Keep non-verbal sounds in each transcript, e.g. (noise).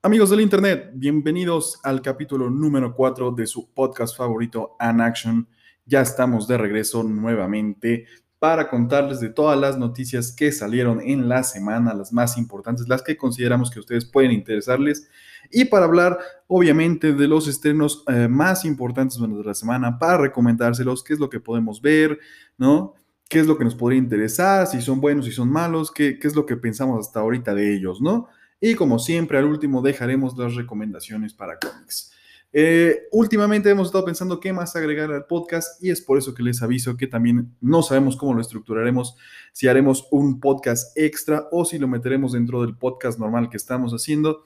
Amigos del Internet, bienvenidos al capítulo número 4 de su podcast favorito, An Action. Ya estamos de regreso nuevamente para contarles de todas las noticias que salieron en la semana, las más importantes, las que consideramos que ustedes pueden interesarles, y para hablar, obviamente, de los estrenos eh, más importantes durante la semana, para recomendárselos, qué es lo que podemos ver, ¿no? ¿Qué es lo que nos podría interesar? Si son buenos, si son malos, qué, qué es lo que pensamos hasta ahorita de ellos, ¿no? Y como siempre, al último dejaremos las recomendaciones para cómics. Eh, últimamente hemos estado pensando qué más agregar al podcast y es por eso que les aviso que también no sabemos cómo lo estructuraremos, si haremos un podcast extra o si lo meteremos dentro del podcast normal que estamos haciendo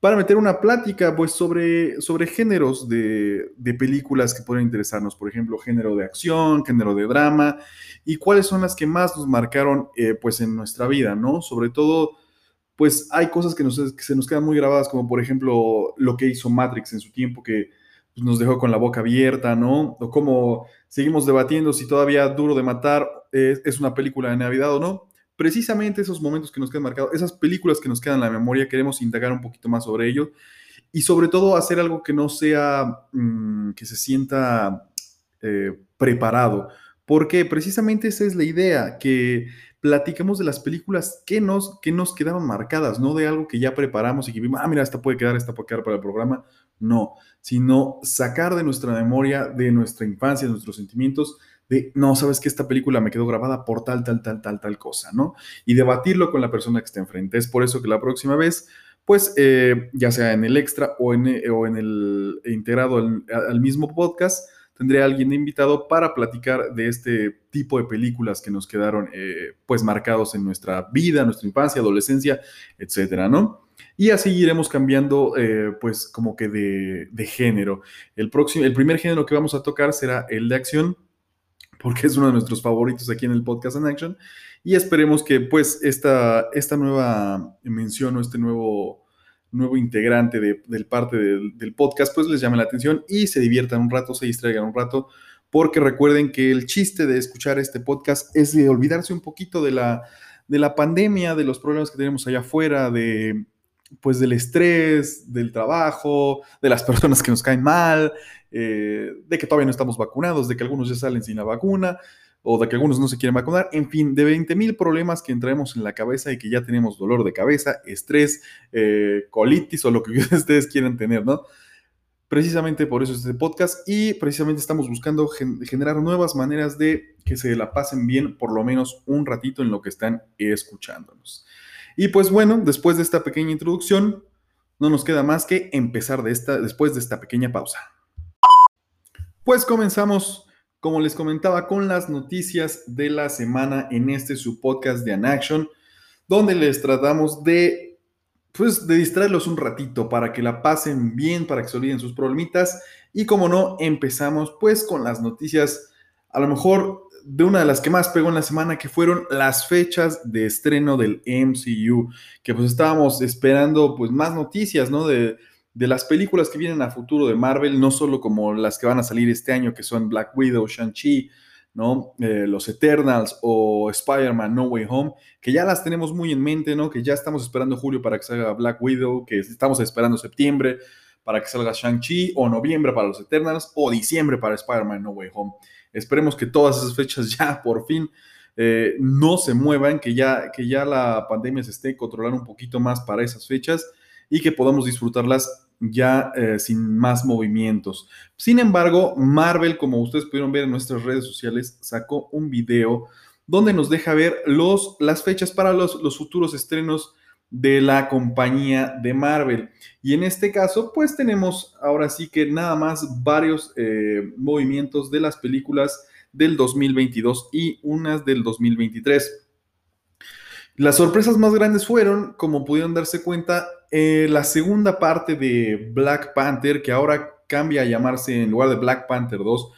para meter una plática pues sobre, sobre géneros de, de películas que pueden interesarnos, por ejemplo, género de acción, género de drama y cuáles son las que más nos marcaron eh, pues en nuestra vida, ¿no? Sobre todo pues hay cosas que, se nos quedan muy grabadas, como por ejemplo lo que hizo Matrix en su tiempo, que nos dejó con la boca abierta, ¿no? O como seguimos debatiendo si todavía Duro de Matar es, una película de Navidad o no. Precisamente esos momentos que nos quedan marcados, esas películas que nos quedan en la memoria, queremos indagar un poquito más sobre ello y sobre todo hacer algo que no sea, mm, que se sienta eh, preparado, porque precisamente esa es la idea, que platiquemos de las películas que nos, que nos quedaron marcadas, no de algo que ya preparamos y que vimos, ah, mira, esta puede quedar, esta puede quedar para el programa. No, sino sacar de nuestra memoria, de nuestra infancia, de nuestros sentimientos, de, no, sabes que esta película me quedó grabada por tal, tal, tal, tal, tal cosa, ¿no? Y debatirlo con la persona que está enfrente. Es por eso que la próxima vez, pues, eh, ya sea en el extra o en, o en el integrado al mismo podcast, tendré a alguien invitado para platicar de este tipo de películas que nos quedaron eh, pues marcados en nuestra vida, nuestra infancia, adolescencia, etcétera, ¿no? Y así iremos cambiando eh, pues como que de, género. El, próximo, el primer género que vamos a tocar será el de acción, porque es uno de nuestros favoritos aquí en el podcast en Action. Y esperemos que pues esta, esta nueva mención o este nuevo nuevo integrante de, del parte del, podcast, pues les llame la atención y se diviertan un rato, se distraigan un rato, porque recuerden que el chiste de escuchar este podcast es de olvidarse un poquito de la, de la pandemia, de los problemas que tenemos allá afuera, de pues del estrés, del trabajo, de las (laughs) personas que nos caen mal, eh, de que todavía no estamos vacunados, de que algunos ya salen sin la vacuna o de que algunos no se quieren vacunar, en fin, de 20 mil problemas que entramos en la cabeza y que ya tenemos dolor de cabeza, estrés, eh, colitis o lo que (laughs) ustedes quieran tener, ¿no? Precisamente por eso este podcast y precisamente estamos buscando generar nuevas maneras de que se la pasen bien por lo menos un ratito en lo que están escuchándonos. Y pues bueno, después de esta pequeña introducción, no nos queda más que empezar de esta, después de esta pequeña pausa. Pues comenzamos como les comentaba, con las noticias de la semana en este su podcast de Anaction, donde les tratamos de, pues, de distraerlos un ratito para que la pasen bien, para que se olviden sus problemitas. Y como no, empezamos pues con las noticias, a lo mejor de una de las que más pegó en la semana, que fueron las fechas de estreno del MCU, que pues estábamos esperando pues más noticias, ¿no? De, de las películas que vienen a futuro de Marvel, no solo como las que van a salir este año, que son Black Widow, Shang-Chi, ¿no? Eh, los Eternals o Spider-Man No Way Home, que ya las tenemos muy en mente, ¿no? Que ya estamos esperando julio para que salga Black Widow, que estamos esperando septiembre para que salga Shang-Chi, o noviembre para los Eternals, o diciembre para Spider-Man No Way Home. Esperemos que todas esas fechas (laughs) ya por fin eh, no se muevan, que ya, que ya la pandemia se esté controlando un poquito más para esas fechas y que podamos disfrutarlas ya eh, sin más movimientos. Sin embargo, Marvel, como ustedes pudieron ver en nuestras redes sociales, sacó un video donde nos deja ver los, las fechas para los, los futuros estrenos de la compañía de Marvel. Y en este caso, pues tenemos ahora sí que nada más varios eh, movimientos de las películas del 2022 y unas del 2023. Las sorpresas más grandes fueron, como pudieron darse cuenta, eh, la segunda parte de Black Panther, que ahora cambia a llamarse en lugar de Black Panther 2,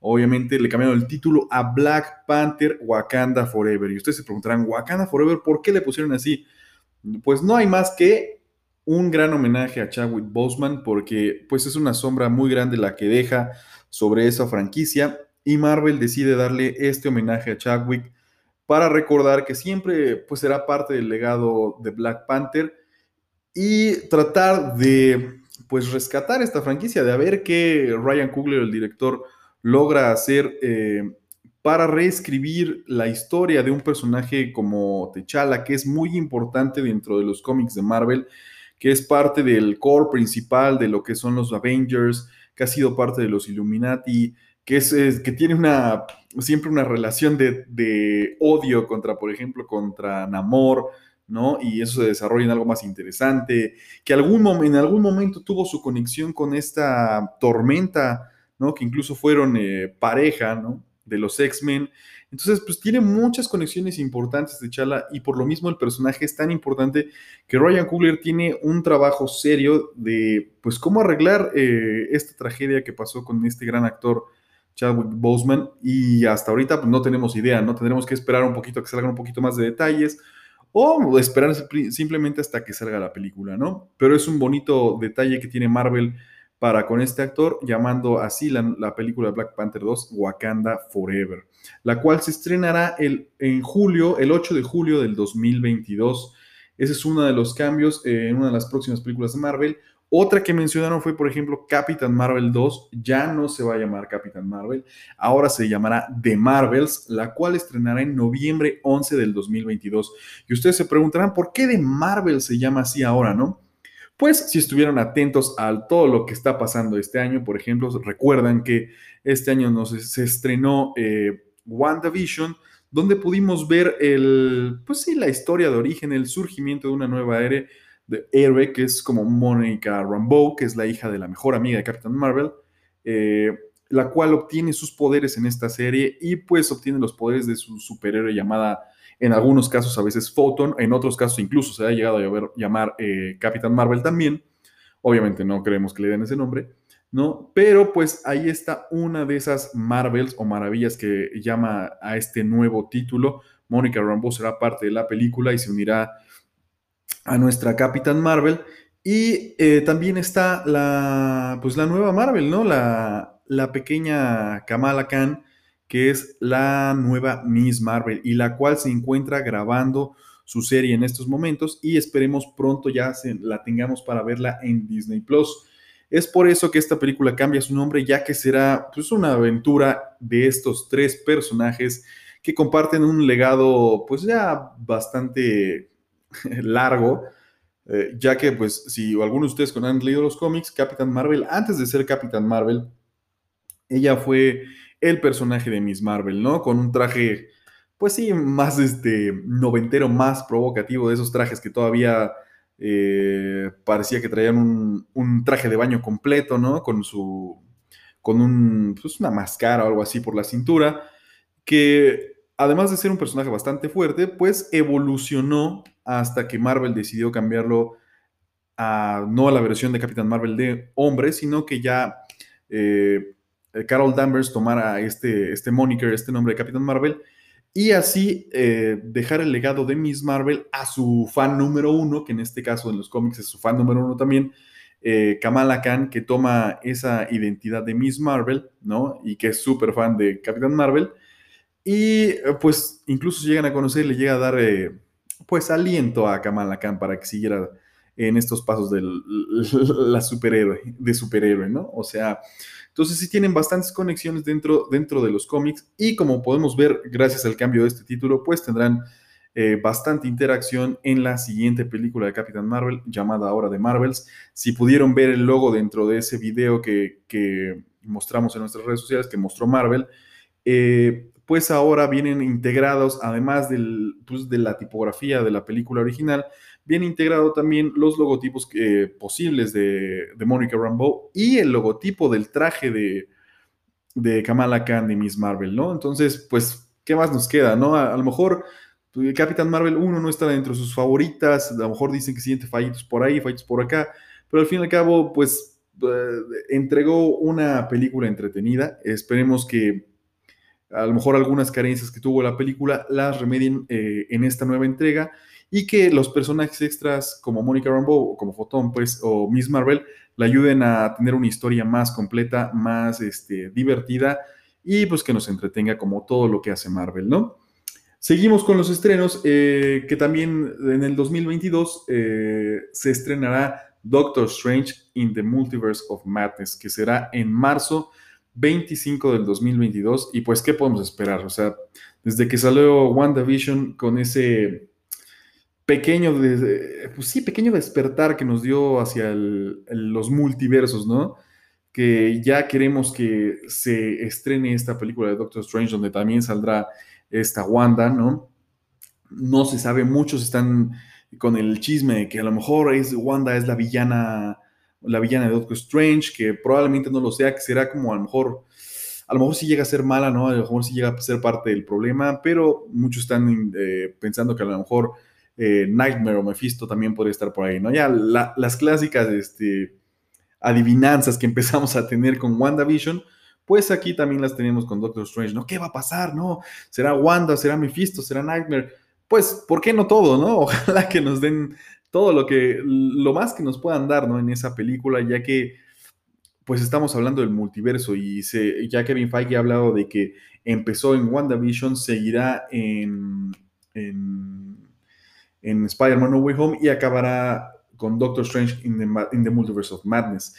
obviamente le cambiaron el título a Black Panther Wakanda Forever. Y ustedes se preguntarán, Wakanda Forever, ¿por qué le pusieron así? Pues no hay más que un gran homenaje a Chadwick Boseman, porque pues es una sombra muy grande la que deja sobre esa franquicia y Marvel decide darle este homenaje a Chadwick para recordar que siempre pues será parte del legado de Black Panther y tratar de, pues, rescatar esta franquicia, de ver qué Ryan Coogler, el director, logra hacer eh, para reescribir la historia de un personaje como T'Challa, que es muy importante dentro de los cómics de Marvel, que es parte del core principal de lo que son los Avengers, que ha sido parte de los Illuminati, que, es, que tiene una, siempre una relación de, odio contra, por ejemplo, contra Namor, ¿no? Y eso se desarrolla en algo más interesante, que en algún momento tuvo su conexión con esta tormenta, ¿no? Que incluso fueron eh, pareja, ¿no? de los X-Men. Entonces, pues tiene muchas conexiones importantes de Chala y por lo mismo el personaje es tan importante que Ryan Coogler tiene un trabajo serio de, pues, cómo arreglar eh, esta tragedia que pasó con este gran actor Chadwick Boseman y hasta ahorita pues, no tenemos idea, ¿no? Tendremos que esperar un poquito a que salgan un poquito más de detalles o esperar simplemente hasta que salga la película, ¿no? Pero es un bonito detalle que tiene Marvel para con este actor, llamando así la, película Black Panther 2 Wakanda Forever, la cual se estrenará el, en julio, el 8 de julio del 2022. Ese es uno de los cambios eh, en una de las próximas películas de Marvel. Otra que mencionaron fue, por ejemplo, Capitán Marvel 2. Ya no se va a llamar Capitán Marvel, ahora se llamará The Marvels, la cual estrenará en noviembre 11 del 2022. Y ustedes se preguntarán, ¿por qué The Marvel se llama así ahora, no? Pues si estuvieron atentos a todo lo que está pasando este año, por ejemplo, recuerdan que este año nos, se estrenó eh, WandaVision, donde pudimos ver el, pues sí, la historia de origen, el surgimiento de una nueva era de héroe, que es como Monica Rambeau, que es la hija de la mejor amiga de Captain Marvel, eh, la cual obtiene sus poderes en esta serie y pues obtiene los poderes de su superhéroe llamada en algunos casos a veces Photon, en otros casos incluso se ha llegado a llamar eh, Capitán Marvel también. Obviamente no creemos que le den ese nombre, ¿no? Pero pues ahí está una de esas Marvels o maravillas que llama a este nuevo título. Mónica Rambeau será parte de la película y se unirá a nuestra Capitán Marvel. Y eh, también está la, pues la nueva Marvel, ¿no? La, la pequeña Kamala Khan, que es la nueva Miss Marvel y la cual se encuentra grabando su serie en estos momentos y esperemos pronto ya la tengamos para verla en Disney Plus. Es por eso que esta película cambia su nombre, ya que será pues, una aventura de estos tres personajes que comparten un legado pues ya bastante (laughs) largo, eh, ya que pues si algunos de ustedes han leído los cómics, Capitán Marvel, antes de ser Capitán Marvel, ella fue el personaje de Miss Marvel, ¿no? Con un traje, pues sí, más este noventero, más provocativo de esos trajes que todavía eh, parecía que traían un, traje de baño completo, ¿no? Con su, con un, pues una máscara o algo así por la cintura, que además de ser un personaje bastante fuerte, pues evolucionó hasta que Marvel decidió cambiarlo a, no a la versión de Capitán Marvel de hombre, sino que ya eh, eh, Carol Danvers tomara este, este moniker, este nombre de Capitán Marvel, y así eh, dejar el legado de Miss Marvel a su fan número uno, que en este caso en los cómics es su fan número uno también, Kamala Khan, que toma esa identidad de Miss Marvel, ¿no? Y que es súper fan de Capitán Marvel. Y pues incluso llegan a conocer, le llega a dar pues aliento a Kamala Khan para que siguiera en estos pasos de (laughs) la superhéroe, de superhéroe, ¿no? O sea, entonces sí tienen bastantes conexiones dentro, dentro de los cómics y como podemos ver, gracias al cambio de este título, pues tendrán eh, bastante interacción en la siguiente película de Capitán Marvel, llamada ahora de Marvels. Si pudieron ver el logo dentro de ese video que, mostramos en nuestras redes sociales, que mostró Marvel, eh, pues ahora vienen integrados, además pues de la tipografía de la película original, viene integrado también los logotipos eh, posibles de, de Monica Rambeau y el logotipo del traje de, de Kamala Khan de Miss Marvel, ¿no? Entonces, pues, ¿qué más nos queda, no? A, lo mejor pues, Capitán Marvel 1 no está dentro de sus favoritas, a lo mejor dicen que siente fallitos por ahí, fallitos por acá, pero al fin y al cabo, pues, eh, entregó una película entretenida. Esperemos que a lo mejor algunas carencias que tuvo la película las remedien eh, en esta nueva entrega y que los personajes extras como Monica Rambeau o como Photon, pues, o Miss Marvel, le ayuden a tener una historia más completa, más este, divertida y pues que nos entretenga como todo lo que hace Marvel, ¿no? Seguimos con los estrenos, eh, que también en el 2022 eh, se estrenará Doctor Strange in the Multiverse of Madness, que será en marzo 25 del 2022. Y pues, ¿qué podemos esperar? O sea, desde que salió WandaVision con ese pequeño, pues sí, pequeño despertar que nos dio hacia los multiversos, ¿no? Que ya queremos que se estrene esta película de Doctor Strange, donde también saldrá esta Wanda, ¿no? No se sabe, muchos están con el chisme de que a lo mejor es, Wanda es la villana, la villana de Doctor Strange, que probablemente no lo sea, que será como a lo mejor, a lo mejor sí llega a ser mala, ¿no? A lo mejor sí llega a ser parte del problema, pero muchos están eh, pensando que a lo mejor eh, Nightmare o Mephisto también podría estar por ahí, ¿no? Ya las clásicas este, adivinanzas que (laughs) empezamos a tener con WandaVision, pues aquí también las tenemos con Doctor Strange, ¿no? ¿Qué va a pasar? ¿No? ¿Será Wanda? ¿Será Mephisto? ¿Será Nightmare? Pues, ¿por qué no todo, no? (laughs) Ojalá que nos den todo lo que, lo más que nos puedan dar, ¿no? En esa película, ya que, pues estamos hablando del multiverso y se, ya Kevin Feige ha hablado de que empezó en WandaVision, seguirá en, en, en Spider-Man No Way Home y acabará con Doctor Strange in the, in the Multiverse of Madness.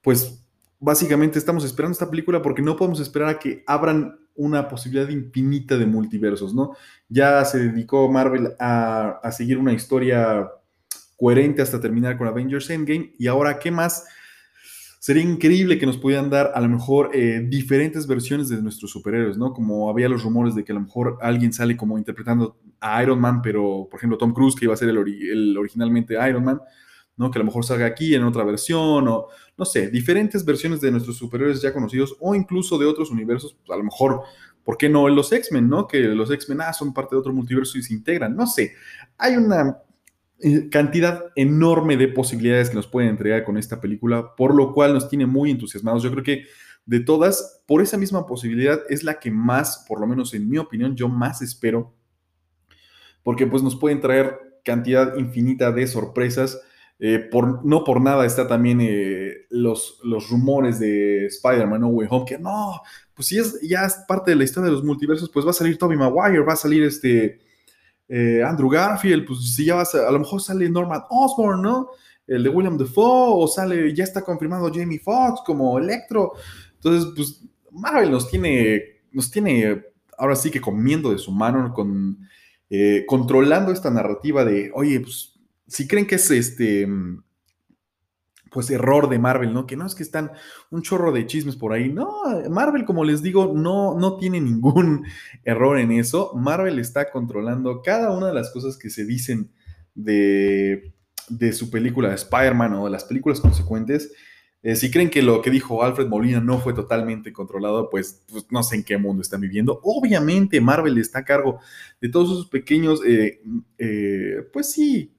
Pues básicamente estamos esperando esta película porque no podemos esperar a que abran una posibilidad infinita de multiversos, ¿no? Ya se dedicó Marvel a, seguir una historia coherente hasta terminar con Avengers Endgame y ahora, ¿qué más? Sería increíble que nos pudieran dar a lo mejor eh, diferentes versiones de nuestros superhéroes, ¿no? Como había los rumores de que a lo mejor alguien sale como interpretando a Iron Man, pero por ejemplo Tom Cruise, que iba a ser el, originalmente Iron Man, ¿no? Que a lo mejor salga aquí en otra versión o, no sé, diferentes versiones de nuestros superiores ya conocidos o incluso de otros universos, pues a lo mejor, ¿por qué no los X-Men, no? Que los X-Men, ah, son parte de otro multiverso y se integran, no sé. Hay una cantidad enorme de posibilidades que nos pueden entregar con esta película, por lo cual nos tiene muy entusiasmados. Yo creo que de todas, por esa misma posibilidad es la que más, por lo menos en mi opinión, yo más espero, porque pues nos pueden traer cantidad infinita de sorpresas eh, por, no por nada está también eh, los, los rumores de Spider-Man No Way Home, que no, pues si es, ya es parte de la historia de los multiversos, pues va a salir Tobey Maguire, va a salir este eh, Andrew Garfield, pues si ya va a, lo mejor sale Norman Osborn, ¿no? El de William Defoe, o sale, ya está confirmado Jamie Foxx como Electro. Entonces, pues Marvel nos tiene, nos tiene ahora sí que comiendo de su mano, con, controlando esta narrativa de, oye, pues si creen que es este, pues error de Marvel, ¿no? Que no es que están un chorro de chismes por ahí. No, Marvel, como les digo, no, no tiene ningún (laughs) error en eso. Marvel está controlando cada una de las cosas que se dicen de, de su película de Spider-Man o de las películas consecuentes. Eh, si creen que lo que dijo Alfred Molina no fue totalmente controlado, pues, pues, no sé en qué mundo están viviendo. Obviamente Marvel está a cargo de todos esos pequeños, eh, eh, pues sí,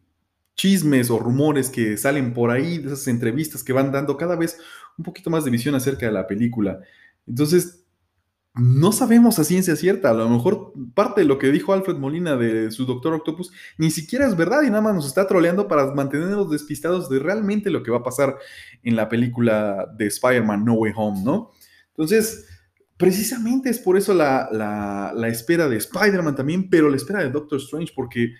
chismes o rumores que salen por ahí, de esas entrevistas que van dando cada vez un poquito más de visión acerca de la película. Entonces, no sabemos a ciencia cierta. A lo mejor parte de lo que dijo Alfred Molina de su Doctor Octopus ni siquiera es verdad y nada más nos está troleando para mantenernos despistados de realmente lo que va a pasar en la película de Spider-Man No Way Home, ¿no? Entonces, precisamente es por eso la, la espera de Spider-Man también, pero la espera de Doctor Strange, porque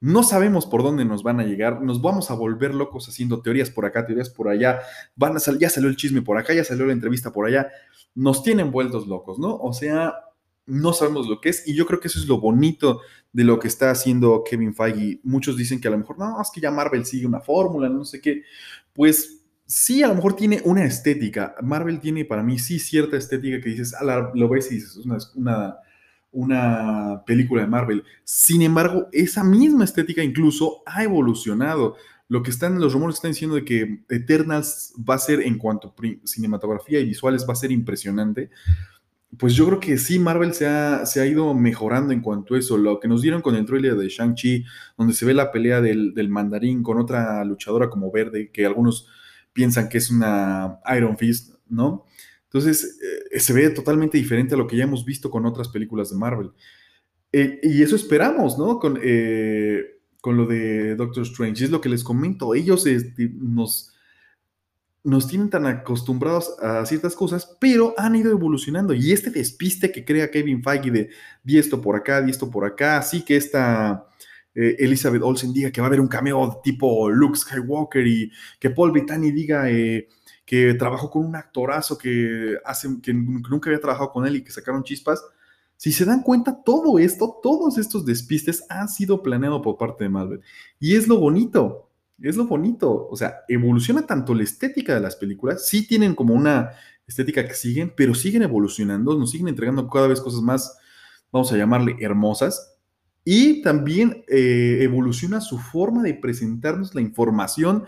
no sabemos por dónde nos van a llegar, nos vamos a volver locos haciendo teorías por acá, teorías por allá, van a ya salió el chisme por acá, ya salió la entrevista por allá, nos tienen vueltos locos, ¿no? O sea, no sabemos lo que es y yo creo que eso es lo bonito de lo que está haciendo Kevin Feige. Muchos dicen que a lo mejor, no, es que ya Marvel sigue una fórmula, no sé qué. Pues sí, a lo mejor tiene una estética. Marvel tiene para mí sí cierta estética que dices, lo ves y dices, es una película de Marvel. Sin embargo, esa misma estética incluso ha evolucionado. Lo que están, los rumores están diciendo de que Eternals va a ser, en cuanto a cinematografía y visuales, va a ser impresionante. Pues yo creo que sí, Marvel se ha, se ha ido mejorando en cuanto a eso. Lo que nos dieron con el trailer de shang-chi, donde se ve la pelea del, del mandarín con otra luchadora como verde, que algunos piensan que es una Iron Fist, ¿no? Entonces, eh, se ve totalmente diferente a lo que ya hemos visto con otras películas de Marvel. Eh, y eso esperamos, ¿no? Con, eh, con lo de Doctor Strange. Es lo que les comento. Ellos este, nos, nos tienen tan acostumbrados a ciertas cosas, pero han ido evolucionando. Y este despiste que crea Kevin Feige de di esto por acá, di esto por acá, así que esta eh, Elizabeth Olsen diga que va a haber un cameo tipo Luke Skywalker y que Paul Bettany diga que trabajó con un actorazo que, hace, que nunca había trabajado con él y que sacaron chispas. Si se dan cuenta, todo esto, todos estos despistes han sido planeados por parte de Marvel. Y es lo bonito es lo bonito. O sea, evoluciona tanto la estética de las películas, sí tienen como una estética que siguen, pero siguen evolucionando, nos siguen entregando cada vez cosas más, vamos a llamarle, hermosas. Y también eh, evoluciona su forma de presentarnos la información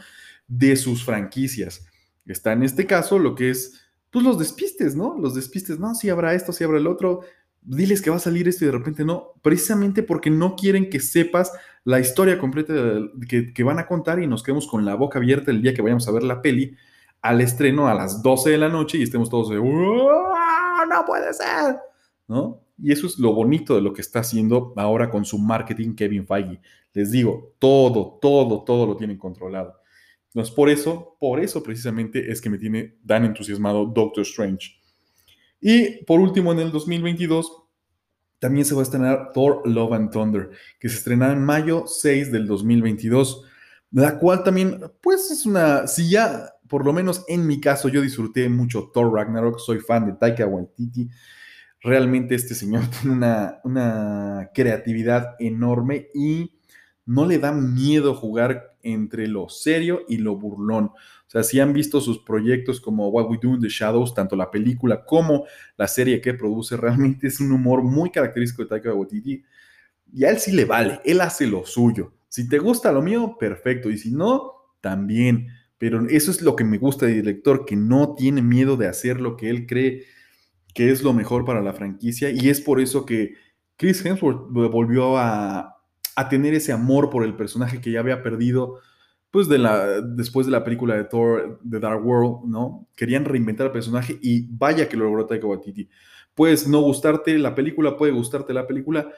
de sus franquicias. Está en este caso lo que es, pues los despistes, ¿no? Los despistes, no, si habrá esto, si habrá el otro diles que va a salir esto y de repente no, precisamente porque no quieren que sepas la historia completa que, van a contar y nos quedemos con la boca abierta el día que vayamos a ver la peli al estreno a las 12 de la noche y estemos todos de, no puede ser, ¿no? Y eso es lo bonito de lo que está haciendo ahora con su marketing Kevin Feige. Les digo, todo, todo, todo lo tienen controlado. No es por eso, por eso precisamente es que me tiene tan entusiasmado Doctor Strange. Y por último, en el 2022 también se va a estrenar Thor Love and Thunder, que se estrenará en mayo 6 del 2022, la cual también, pues es una, si ya, por lo menos en mi caso, yo disfruté mucho Thor Ragnarok, soy fan de Taika Waititi, realmente este señor (laughs) tiene una, una creatividad enorme y no le da miedo jugar entre lo serio y lo burlón. O sea, si han visto sus proyectos como What We Do in the Shadows, tanto la película como la serie que produce, (laughs) realmente es un humor muy característico de Taika Waititi. Y a él sí le vale, él hace lo suyo. Si te gusta lo mío, perfecto. Y si no, también. Pero eso es lo que me gusta del director, que no tiene miedo de hacer lo que él cree que es lo mejor para la franquicia. Y es por eso que Chris Hemsworth volvió a, a tener ese amor por el personaje que ya había perdido pues de la, después de la película de Thor, The Dark World, ¿no? Querían reinventar el personaje y vaya que lo logró Taika Waititi. Puedes no gustarte la película, puede gustarte la película,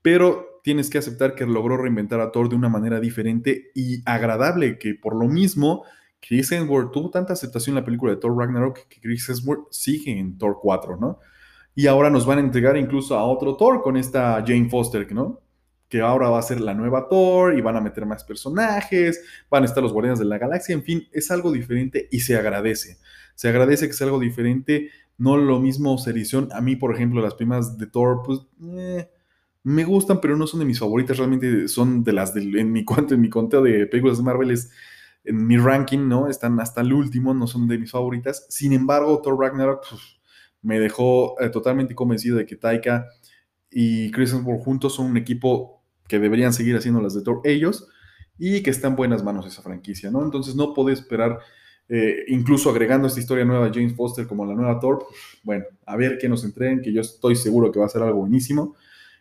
pero tienes que aceptar que logró reinventar a Thor de una manera diferente y agradable, que por lo mismo Chris Hemsworth tuvo tanta aceptación en la película de Thor Ragnarok que Chris Hemsworth sigue en Thor 4, ¿no? Y ahora nos van a entregar incluso a otro Thor con esta Jane Foster, ¿no? Que ahora va a ser la nueva Thor y van a meter más personajes, van a estar los Guardianes de la Galaxia, en fin, es algo diferente y se agradece. Se agradece que sea algo diferente, no lo mismo Serición. A mí, por ejemplo, las primas de Thor, pues eh, me gustan, pero no son de mis favoritas, realmente son de las del, en mi cuento, en mi conteo de películas de Marvel es en mi ranking, ¿no? Están hasta el último, no son de mis favoritas. Sin embargo, Thor Ragnarok pues, me dejó eh, totalmente convencido de que Taika y Chris Hemsworth juntos son un equipo que deberían seguir haciendo las de Thor ellos y que está en buenas manos esa franquicia, ¿no? Entonces no puede esperar, eh, incluso agregando esta historia nueva de James Foster como la nueva Thor, bueno, a ver qué nos entreguen, que yo estoy seguro que va a ser algo buenísimo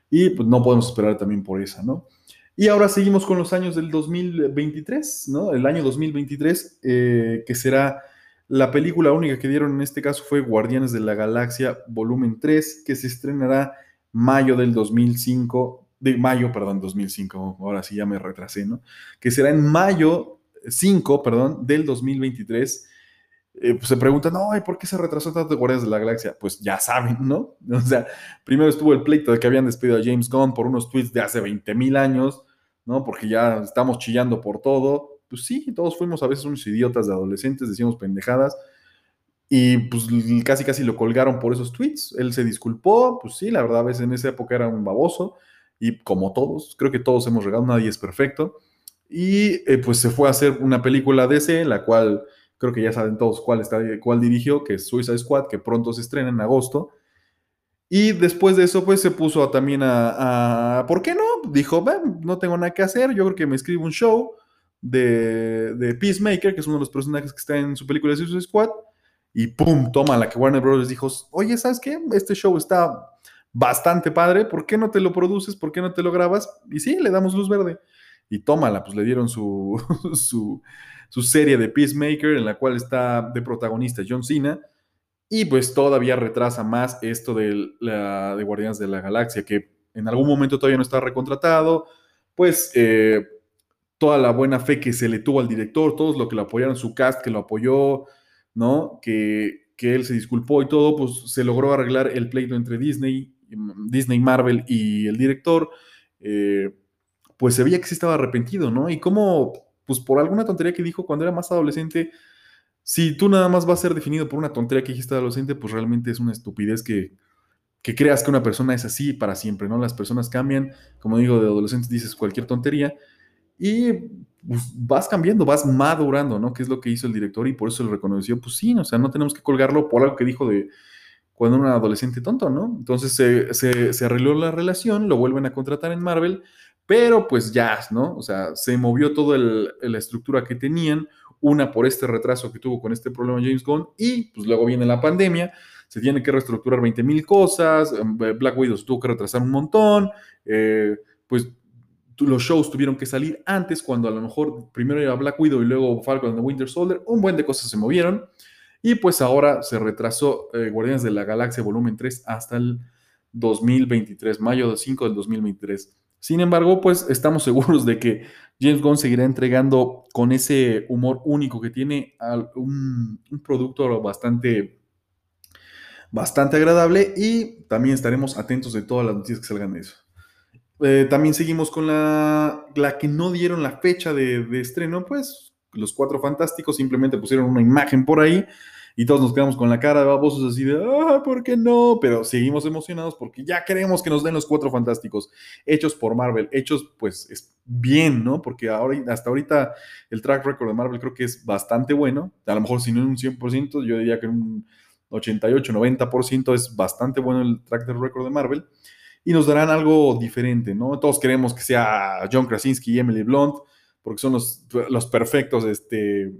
y pues no podemos esperar también por esa, ¿no? Y ahora seguimos con los años del 2023, ¿no? El año 2023, eh, que será la película única que dieron en este caso fue Guardianes de la Galaxia Volumen 3, que se estrenará mayo del 2005 de mayo, perdón, 2005, ahora sí ya me retrasé, ¿no? Que será en mayo 5, perdón, del 2023. Eh, pues se preguntan, no, ¿por qué se retrasó tanto de Guardianes de la Galaxia? Pues ya saben, ¿no? (laughs) O sea, primero estuvo el pleito de que habían despedido a James Gunn por unos tweets de hace 20 mil años, ¿no? Porque ya estamos chillando por todo. Pues sí, todos fuimos a veces unos idiotas de adolescentes, decíamos pendejadas. Y pues casi casi lo colgaron por esos tweets. Él se disculpó, pues sí, la verdad a veces en esa época era un baboso y como todos, creo que todos hemos regado, nadie es perfecto. Y eh, pues se fue a hacer una película DC, la cual creo que ya saben todos cuál, está, cuál dirigió, que es Suicide Squad, que pronto se estrena en agosto. Y después de eso, pues se puso también a, ¿Por qué no? Dijo, no tengo nada que hacer, yo creo que me escribo un show de, de, Peacemaker, que es uno de los personajes que está en su película de Suicide Squad. Y ¡pum! Toma, la que Warner Bros. dijo, oye, ¿sabes qué? Este show está bastante padre, ¿por qué no te lo produces? ¿Por qué no te lo grabas? Y sí, le damos luz verde. Y tómala, pues le dieron (laughs) su, su, serie de Peacemaker en la cual está de protagonista John Cena. Y pues todavía retrasa más esto de, la, de Guardianes de la Galaxia, que en algún momento todavía no está recontratado. Pues eh, toda la buena fe que se le tuvo al director, todos lo que lo apoyaron, su cast que lo apoyó, ¿no? Que, que él se disculpó y todo, pues se logró arreglar el pleito entre Disney, Disney Marvel y el director. Eh, pues se veía que sí estaba arrepentido, ¿no? Y como, pues por alguna tontería que dijo cuando era más adolescente, si tú nada más vas a ser definido por una tontería que dijiste adolescente, pues realmente es una estupidez que, que creas que una persona es así para siempre, ¿no? Las personas cambian, como digo, de adolescentes dices cualquier tontería y pues, vas cambiando, vas madurando, ¿no? Que es lo que hizo el director y por eso lo reconoció, pues sí, o sea, no tenemos que colgarlo por algo que dijo de cuando era un adolescente tonto, ¿no? Entonces se, se arregló la relación, lo vuelven a contratar en Marvel, pero pues ya, ¿no? O sea, se movió toda la estructura que tenían, una por este retraso que tuvo con este problema James Gunn, y pues luego viene la pandemia, se tiene que reestructurar 20 mil cosas, em, Black Widow tuvo que retrasar un montón, eh, pues los shows tuvieron que salir antes, cuando a lo mejor primero era Black Widow y luego Falcon and the Winter Soldier, un buen de cosas se movieron, y pues ahora se retrasó eh, Guardianes de la Galaxia Volumen 3 hasta el 2023, mayo 5 del 2023. Sin embargo, pues estamos (laughs) seguros de que James Gunn seguirá entregando con ese humor único que tiene un, producto bastante, bastante agradable y también estaremos atentos de todas las noticias que salgan de eso. Eh, también seguimos con la, la que no dieron la fecha de, de estreno, pues los cuatro fantásticos simplemente pusieron una imagen por ahí y todos nos quedamos con la cara de babosos así de, ah, ¿por qué no? Pero seguimos emocionados porque ya queremos que nos den los cuatro fantásticos, hechos por Marvel, hechos pues es bien, ¿no? Porque ahora, hasta ahorita el track record de Marvel creo que es bastante bueno, a lo mejor si no en un 100%, yo diría que en un 88, 90% es bastante bueno el track record de Marvel y nos darán algo diferente, ¿no? Todos queremos que sea John Krasinski y Emily Blunt, porque son los, los perfectos este,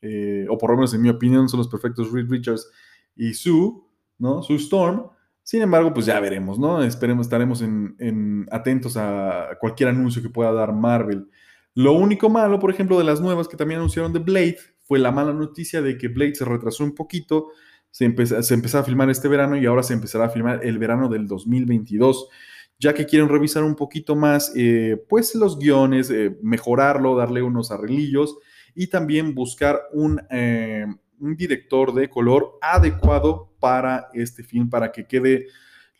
eh, o por lo menos en mi opinión, son los perfectos Reed Richards y Sue, ¿no? Sue Storm. Sin embargo, pues ya veremos, ¿no? Esperemos, estaremos en, atentos a cualquier anuncio que pueda dar Marvel. Lo único malo, por ejemplo, de las nuevas que también anunciaron de Blade, fue la mala noticia de que Blade se retrasó un poquito, se, empezó, se empezó a filmar este verano y ahora se empezará a filmar el verano del 2022, ya que quieren revisar un poquito más, eh, pues, los guiones, eh, mejorarlo, darle unos arreglillos y también buscar eh, un, director de color adecuado para este film, para que quede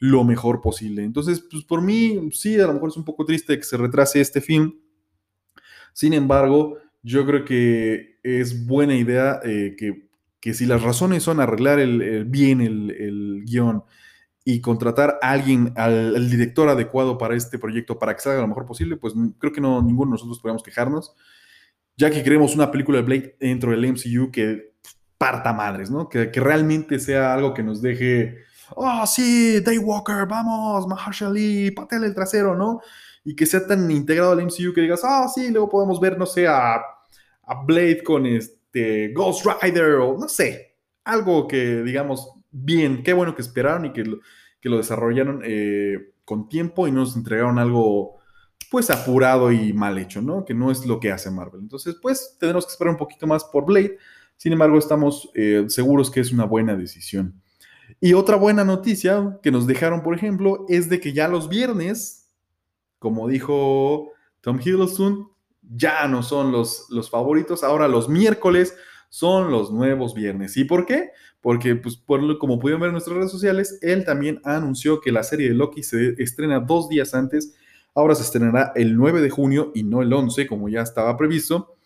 lo mejor posible. Entonces, pues por mí, sí, a lo mejor es un poco triste que se retrase este film. Sin embargo, yo creo que es buena idea eh, que, si las razones son arreglar el, bien el, guion y contratar a alguien, al, director adecuado para este proyecto, para que salga lo mejor posible, pues creo que no, ninguno de nosotros podemos quejarnos ya que queremos una película de Blade dentro del MCU que parta madres, ¿no? Que, realmente sea algo que nos deje, oh, sí, Daywalker, vamos, Mahershala Ali, pateale el trasero, ¿no? Y que sea tan integrado al MCU que digas, ah, sí, luego podemos ver, no sé, a, Blade con este Ghost Rider o no sé, algo que digamos, bien, qué bueno que esperaron y que lo, que lo desarrollaron eh, con tiempo y nos entregaron algo pues apurado y mal hecho, ¿no? Que no es lo que hace Marvel. Entonces, pues tendremos que esperar un poquito más por Blade. Sin embargo, estamos eh, seguros que es una buena decisión. Y otra buena noticia que nos dejaron, por ejemplo, es de que ya los viernes, como dijo Tom Hiddleston, ya no son los, los favoritos, ahora los miércoles son los nuevos viernes. ¿Y por qué? Porque, pues, como pudieron ver en nuestras redes sociales, él también anunció que la serie de Loki se estrena dos días antes Ahora se estrenará el 9 de junio y no el 11, como ya estaba previsto.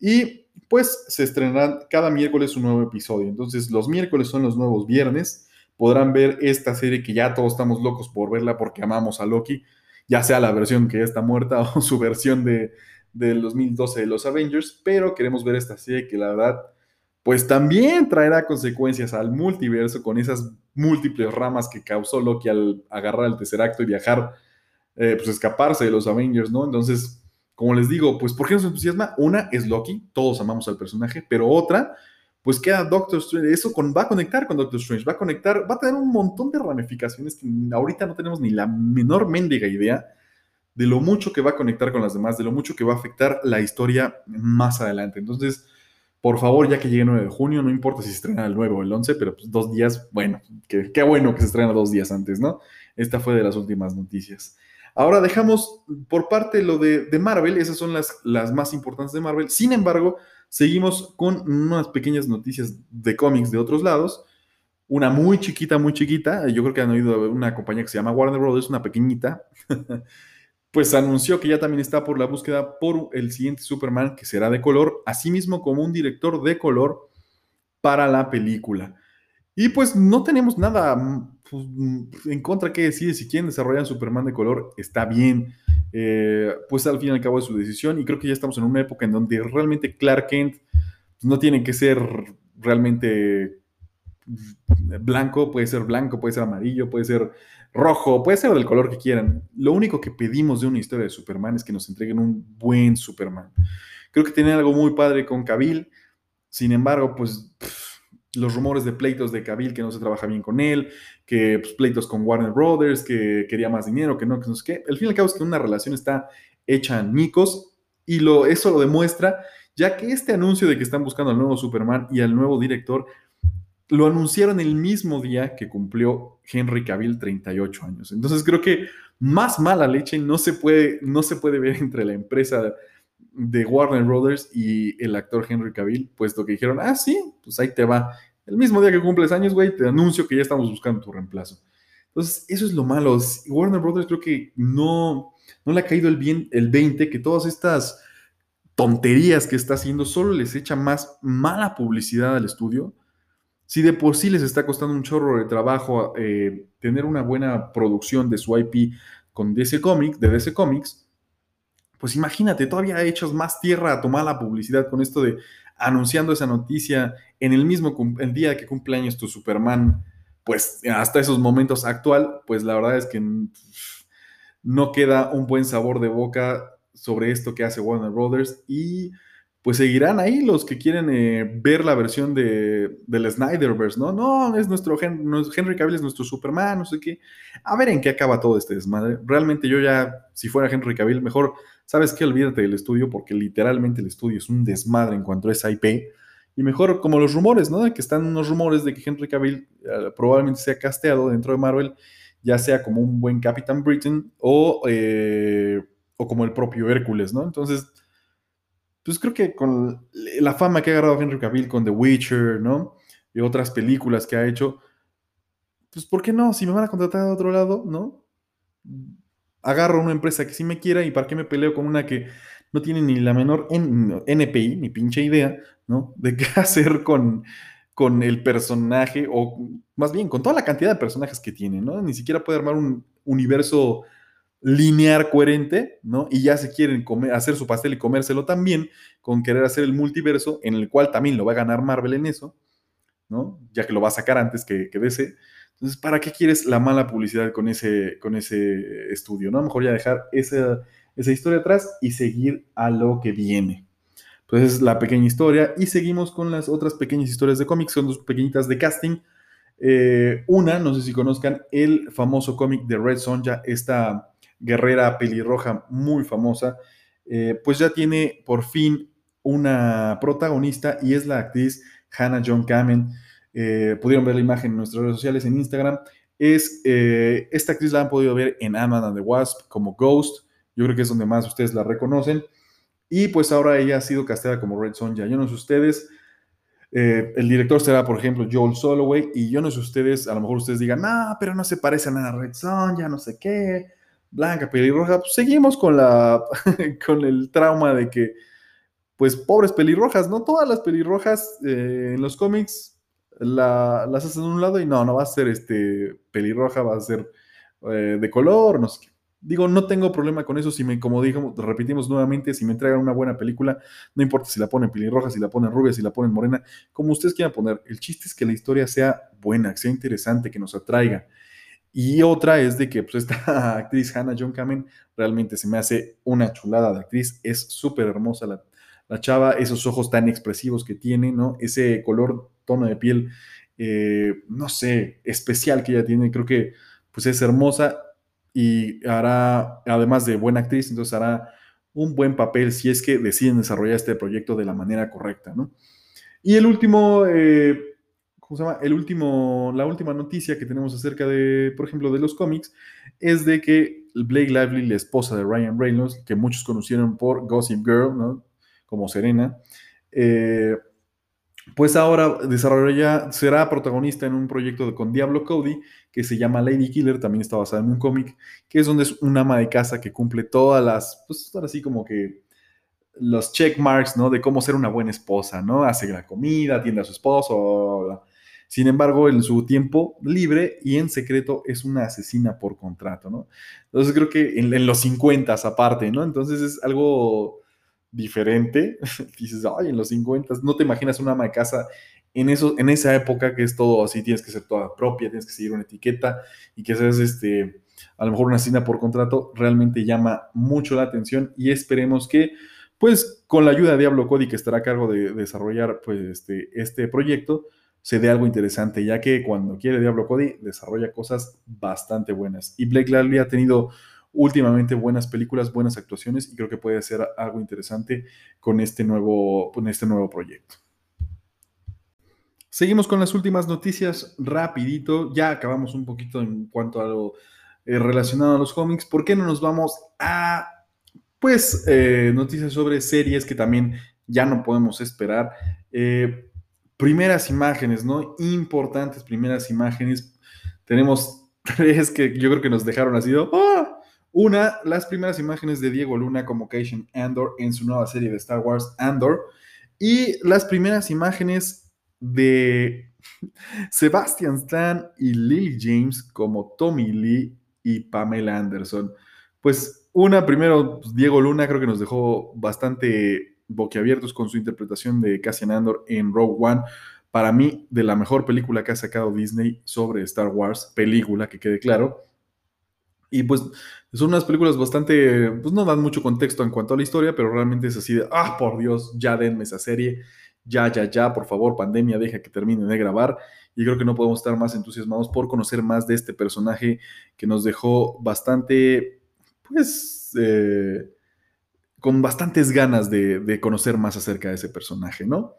Y pues se estrenará cada miércoles un nuevo episodio. Entonces los miércoles son los nuevos viernes. Podrán ver esta serie que ya todos estamos locos por verla porque amamos a Loki, ya sea la versión que ya está muerta (laughs) o su versión de, del 2012 de los Avengers, pero queremos ver esta serie que la verdad pues también traerá consecuencias al multiverso con esas múltiples ramas que causó Loki al agarrar el tercer acto y viajar eh, pues escaparse de los Avengers, ¿no? Entonces, como les digo, pues ¿por qué nos entusiasma? Una es Loki, todos amamos al personaje, pero otra, pues queda Doctor Strange, eso va a conectar con Doctor Strange, va a conectar, va a tener un montón de ramificaciones que ahorita no tenemos ni la menor mendiga idea de lo mucho que va a conectar con las demás, de lo mucho que va a afectar la historia más adelante. Entonces, por favor, ya que llegue el 9 de junio, no importa si se estrena el 9 o el 11, pero pues dos días, bueno, qué bueno que se estrena dos días antes, ¿no? Esta fue de las últimas noticias. Ahora dejamos por parte lo de, de Marvel, esas son las, las más importantes de Marvel. Sin embargo, seguimos con unas pequeñas noticias de cómics de otros lados. Una muy chiquita, muy chiquita. Yo creo que han oído una compañía que se llama Warner Brothers, una pequeñita. (laughs) pues anunció que ya también está por la búsqueda por el siguiente Superman, que será de color, asimismo como un director de color para la película. Y pues no tenemos nada pues, en contra que decir si quieren desarrollar Superman de color, está bien. Eh, pues al fin y al cabo es su decisión y creo que ya estamos en una época en donde realmente Clark Kent no tiene que ser realmente blanco, puede ser blanco, puede ser amarillo, puede ser rojo, puede ser del color que quieran. Lo único que pedimos de una historia de Superman es que nos entreguen un buen Superman. Creo que tienen algo muy padre con Cavill, sin embargo, pues los rumores de pleitos de Cavill que no se trabaja bien con él, que pues, pleitos con Warner Brothers, que quería más dinero, que no, que no sé qué. El fin y al cabo es que una relación está hecha en micos y lo, eso lo demuestra, ya que este anuncio de que están buscando al nuevo Superman y al nuevo director lo anunciaron el mismo día que cumplió Henry Cavill 38 años. Entonces creo que más mala leche no se puede, no se puede ver entre la empresa de Warner Brothers y el actor Henry Cavill, puesto que dijeron, ah, sí, pues ahí te va. El mismo día que cumples años, güey, te anuncio que ya estamos buscando tu reemplazo. Entonces, eso es lo malo. Warner Brothers creo que no, no le ha caído el, bien, el 20, que todas estas tonterías que está haciendo solo les echa más mala publicidad al estudio. Si de por sí les está costando un chorro de trabajo eh, tener una buena producción de su IP con DC Comics, de DC Comics, pues imagínate, todavía echas más tierra a tomar la publicidad con esto de anunciando esa noticia en el mismo día que cumpleaños tu Superman, pues hasta esos momentos actual, pues la verdad es que no queda un buen sabor de boca sobre esto que hace Warner Brothers y pues seguirán ahí los que quieren eh, ver la versión de, del Snyderverse, ¿no? No, es nuestro Henry Cavill es nuestro Superman, no sé qué. A ver en qué acaba todo este desmadre. Realmente yo ya, si fuera Henry Cavill, mejor ¿sabes qué? Olvídate del estudio porque literalmente el estudio es un desmadre en cuanto a esa IP. Y mejor como los rumores, ¿no? Que están unos rumores de que Henry Cavill eh, probablemente sea casteado dentro de Marvel, ya sea como un buen Capitán Britain o, eh, o como el propio Hércules, ¿no? Entonces, pues creo que con la fama que ha agarrado Henry Cavill con The Witcher, ¿no? Y otras películas que ha hecho, pues ¿por qué no? Si me van a contratar de otro lado, ¿no? agarro una empresa que sí me quiera y para qué me peleo con una que no tiene ni la menor NPI, ni pinche idea, ¿no? De qué (laughs) hacer con, con el personaje, o más bien con toda la cantidad de personajes que tiene, ¿no? Ni siquiera puede armar un universo lineal coherente, ¿no? Y ya se quieren comer, hacer su pastel y comérselo también, con querer hacer el multiverso, en el cual también lo va a ganar Marvel en eso, ¿no? Ya que lo va a sacar antes que, que DC. Entonces, ¿para qué quieres la mala publicidad con ese, con ese estudio? ¿no? mejor ya dejar esa, esa historia atrás y seguir a lo que viene. Pues es la pequeña historia. Y seguimos con las otras pequeñas historias de cómics. Son dos pequeñitas de casting. Eh, una, no sé si conozcan, el famoso cómic de Red Sonja, esta guerrera pelirroja muy famosa, eh, pues ya tiene por fin una protagonista y es la actriz Hannah John Kamen. Eh, pudieron ver la imagen en nuestras redes sociales, en Instagram, es, eh, esta actriz la han podido ver en Ant-Man and the Wasp como Ghost, yo creo que es donde más ustedes la reconocen, y pues ahora ella ha sido casteada como Red Sonja, yo no sé ustedes, el director será, por ejemplo, Joel Soloway, y yo no sé ustedes, a lo mejor ustedes digan, no, pero no se parece a nada a Red Sonja, no sé qué, blanca, pelirroja, pues seguimos con, la, (laughs) con el trauma de que, pues pobres pelirrojas, ¿no? Todas las pelirrojas en los cómics las haces de un lado y no, no va a ser este pelirroja, va a ser eh, de color, no sé qué. Digo, no tengo problema con eso si me, como dijimos, repetimos nuevamente, si me entregan una buena película, no importa si la ponen pelirroja, si la ponen rubia, si la ponen morena, como ustedes quieran poner. El chiste es que la historia sea buena, que sea interesante, que nos atraiga. Y otra es de que pues, esta (laughs) actriz Hannah John Kamen realmente se me hace una chulada de actriz, es súper hermosa la, la chava, esos ojos tan expresivos que tiene, ¿no? Ese color, tono de piel, eh, no sé, especial que ella tiene, creo que pues es hermosa y hará, además de buena actriz, entonces hará un buen papel si es que deciden desarrollar este proyecto de la manera correcta, ¿no? Y el último, eh, El último, la última noticia que tenemos acerca de, por ejemplo, de los cómics, es de que Blake Lively, la esposa de Ryan Reynolds, que muchos conocieron por Gossip Girl, ¿no? Como Serena, eh, pues ahora desarrolla, será protagonista en un proyecto con Diablo Cody que se llama Lady Killer, también está basada en un cómic, que es donde es un ama de casa que cumple todas las, pues ahora sí como que los check marks, ¿no? De cómo ser una buena esposa, ¿no? Hace la comida, atiende a su esposo, sin embargo, en su tiempo libre y en secreto es una asesina por contrato, ¿no? Entonces creo que en, los 50 aparte, ¿no? Entonces es algo diferente. (laughs) Dices, ay, en los 50 no te imaginas una ama de casa en, en esa época que es todo así, tienes que ser toda propia, tienes que seguir una etiqueta y que seas este, a lo mejor una asesina por contrato, realmente llama mucho la atención y esperemos que pues con la ayuda de Diablo Cody que estará a cargo de, desarrollar pues este, este proyecto, se dé algo interesante, ya que cuando quiere Diablo Cody desarrolla cosas bastante buenas. Y Blake Lively ha tenido últimamente buenas películas, buenas actuaciones y creo que puede hacer algo interesante con este nuevo, con este nuevo proyecto. Seguimos con las últimas noticias rapidito. Ya acabamos un poquito en cuanto a lo eh, relacionado a los cómics. ¿Por qué no nos vamos a, pues, eh, noticias sobre series que también ya no podemos esperar? Eh, primeras imágenes, ¿no? Importantes primeras imágenes. Tenemos (laughs) tres que yo creo que nos dejaron así. ¡ah! Una, las primeras imágenes de Diego Luna como Cation Andor en su nueva serie de Star Wars Andor. Y las primeras imágenes de (laughs) Sebastian Stan y Lily James como Tommy Lee y Pamela Anderson. Pues una, primero, pues, Diego Luna creo que nos dejó bastante boquiabiertos con su interpretación de Cassian Andor en Rogue One. Para mí, de la mejor película que ha sacado Disney sobre Star Wars, película, que quede claro. Y pues son unas películas bastante, pues no dan mucho contexto en cuanto a la historia, pero realmente es así de, ah, por Dios, ya denme esa serie, ya, ya, ya, por favor, pandemia, deja que termine de grabar. Y creo que no podemos estar más entusiasmados por conocer más de este personaje que nos dejó bastante, pues, eh, con bastantes ganas de, conocer más acerca de ese personaje, ¿no?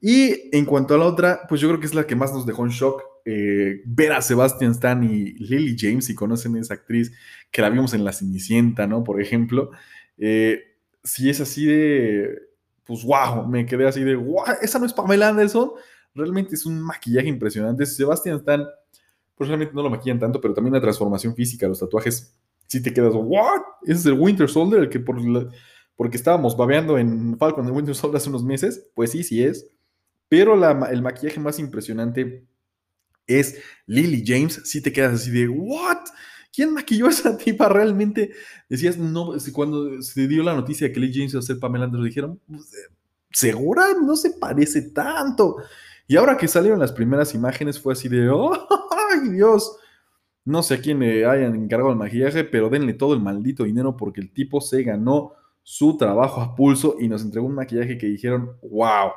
Y en cuanto a la otra, pues yo creo que es la que más nos dejó en shock. Eh, ver a Sebastian Stan y Lily James, si conocen a esa actriz que la vimos en La Cenicienta, ¿no? Por ejemplo. Eh, si es así de, pues wow, me quedé así de, wow, esa no es Pamela Anderson. Realmente es un maquillaje impresionante. Sebastian Stan, pues no lo maquillan tanto, pero también la transformación física, los tatuajes, si te quedas, ¿what? Ese es el Winter Soldier, el que por la, porque estábamos babeando en Falcon de Winter Soldier hace unos meses, pues sí, sí es. Pero el maquillaje más impresionante es Lily James. Si te quedas así de, ¿what? ¿Quién maquilló a esa tipa realmente? Decías, no, cuando se dio la noticia de que Lily James iba a ser Pamela Anderson, dijeron, pues, eh, ¿segura? No se parece tanto. Y ahora que salieron las primeras imágenes fue así de, ¡oh, ay Dios! No sé a quién le hayan encargado el maquillaje, pero denle todo el maldito dinero porque el tipo se ganó su trabajo a pulso y nos entregó un maquillaje que dijeron, wow,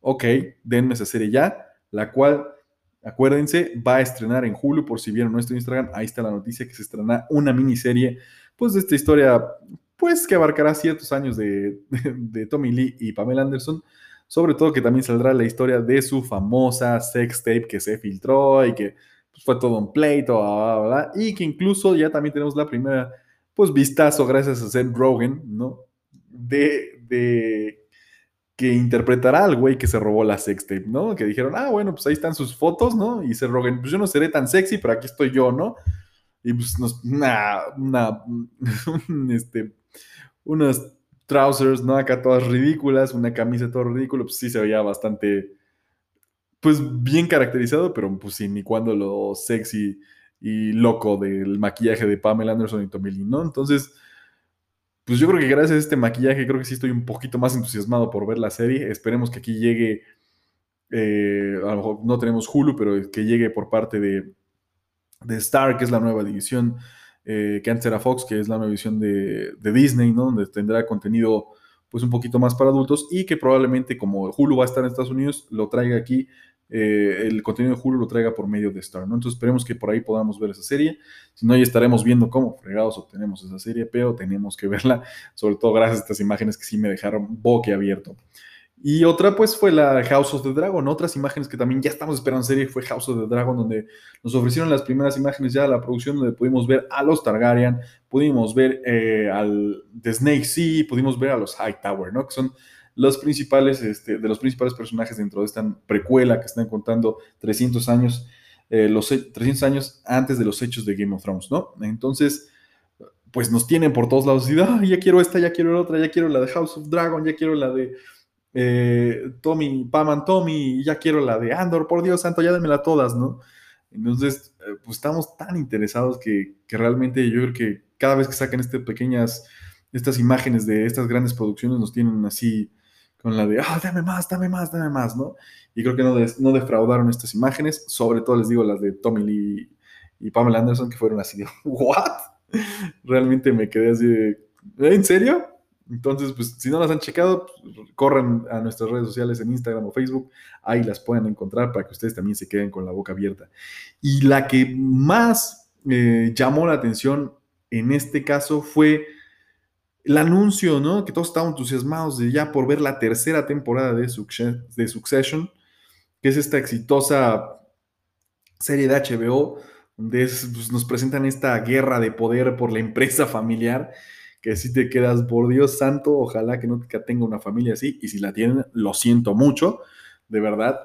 ok, denme esa serie ya, la cual, acuérdense, va a estrenar en julio, por si vieron nuestro Instagram, ahí está la noticia que se estrena una miniserie, pues de esta historia, pues que abarcará ciertos años de, (laughs) Tommy Lee y Pamela Anderson, sobre todo que también saldrá la historia de su famosa sex tape que se filtró y que pues, fue todo un pleito, y que incluso ya también tenemos la primera pues vistazo gracias a Seth Rogen, ¿no? De, de que interpretará al güey que se robó la sextape, ¿no? Que dijeron, ah, bueno, pues ahí están sus fotos, ¿no? Y Seth Rogen, pues yo no seré tan sexy, pero aquí estoy yo, ¿no? Y pues nos, una, (laughs) este, unas trousers, ¿no? Acá todas ridículas, una camisa todo ridículo, pues sí se veía bastante, pues bien caracterizado, pero pues sí, ni cuando lo sexy y loco del maquillaje de Pamela Anderson y Tommy Lee, ¿no? Entonces, pues yo creo que gracias a este maquillaje, creo que sí estoy un poquito más entusiasmado por ver la serie. Esperemos que aquí llegue, eh, a lo mejor no tenemos Hulu, pero que llegue por parte de, de Star, que es la nueva división, eh, que antes era Fox, que es la nueva división de, de Disney, ¿no? Donde tendrá contenido pues un poquito más para adultos y que probablemente como Hulu va a estar en Estados Unidos, lo traiga aquí eh, el contenido de Hulu lo traiga por medio de Star, ¿no? Entonces esperemos que por ahí podamos ver esa serie. Si no, ya estaremos viendo cómo fregados obtenemos esa serie, pero tenemos que (laughs) verla, sobre todo gracias a estas imágenes que sí me dejaron boquiabierto. Y otra, pues, fue la House of the Dragon. Otras imágenes que también ya estamos esperando serie fue House of the Dragon, donde nos ofrecieron las primeras imágenes ya de la producción, donde pudimos ver a los Targaryen, pudimos ver eh, al The Snake Sea, pudimos ver a los Hightower, ¿no? Que son los principales, este, de los principales personajes dentro de esta precuela que están contando 300 años, eh, los 300 años antes de los hechos de Game of Thrones, ¿no? Entonces, pues nos tienen por todos lados y, ya quiero esta, ya quiero la otra, ya quiero la de House of Dragon, ya quiero la de eh, Tommy, Pam and Tommy, ya quiero la de Andor, por Dios santo, ya démela todas, ¿no? Entonces, eh, pues estamos tan interesados que, realmente yo creo que cada vez que sacan estas pequeñas, estas imágenes de estas grandes producciones nos tienen así con la de, ah, dame más, dame más, dame más, ¿no? Y creo que no, no defraudaron estas imágenes, sobre todo les digo las de Tommy Lee y Pamela Anderson, que fueron así de, ¿what? Realmente me quedé así de, ¿en serio? Entonces, pues si no las han checado, pues, corran a nuestras redes sociales en Instagram o Facebook, ahí las pueden encontrar para que ustedes también se queden con la boca abierta. Y la que más eh, llamó la atención en este caso fue el anuncio, ¿no? Que todos estaban entusiasmados de ya por ver la tercera temporada de, Succession, que es esta exitosa serie de HBO, donde pues, nos presentan esta guerra de poder por la empresa familiar que si te quedas, por Dios santo, ojalá que no tenga una familia así, y si la tienen, lo siento mucho, de verdad.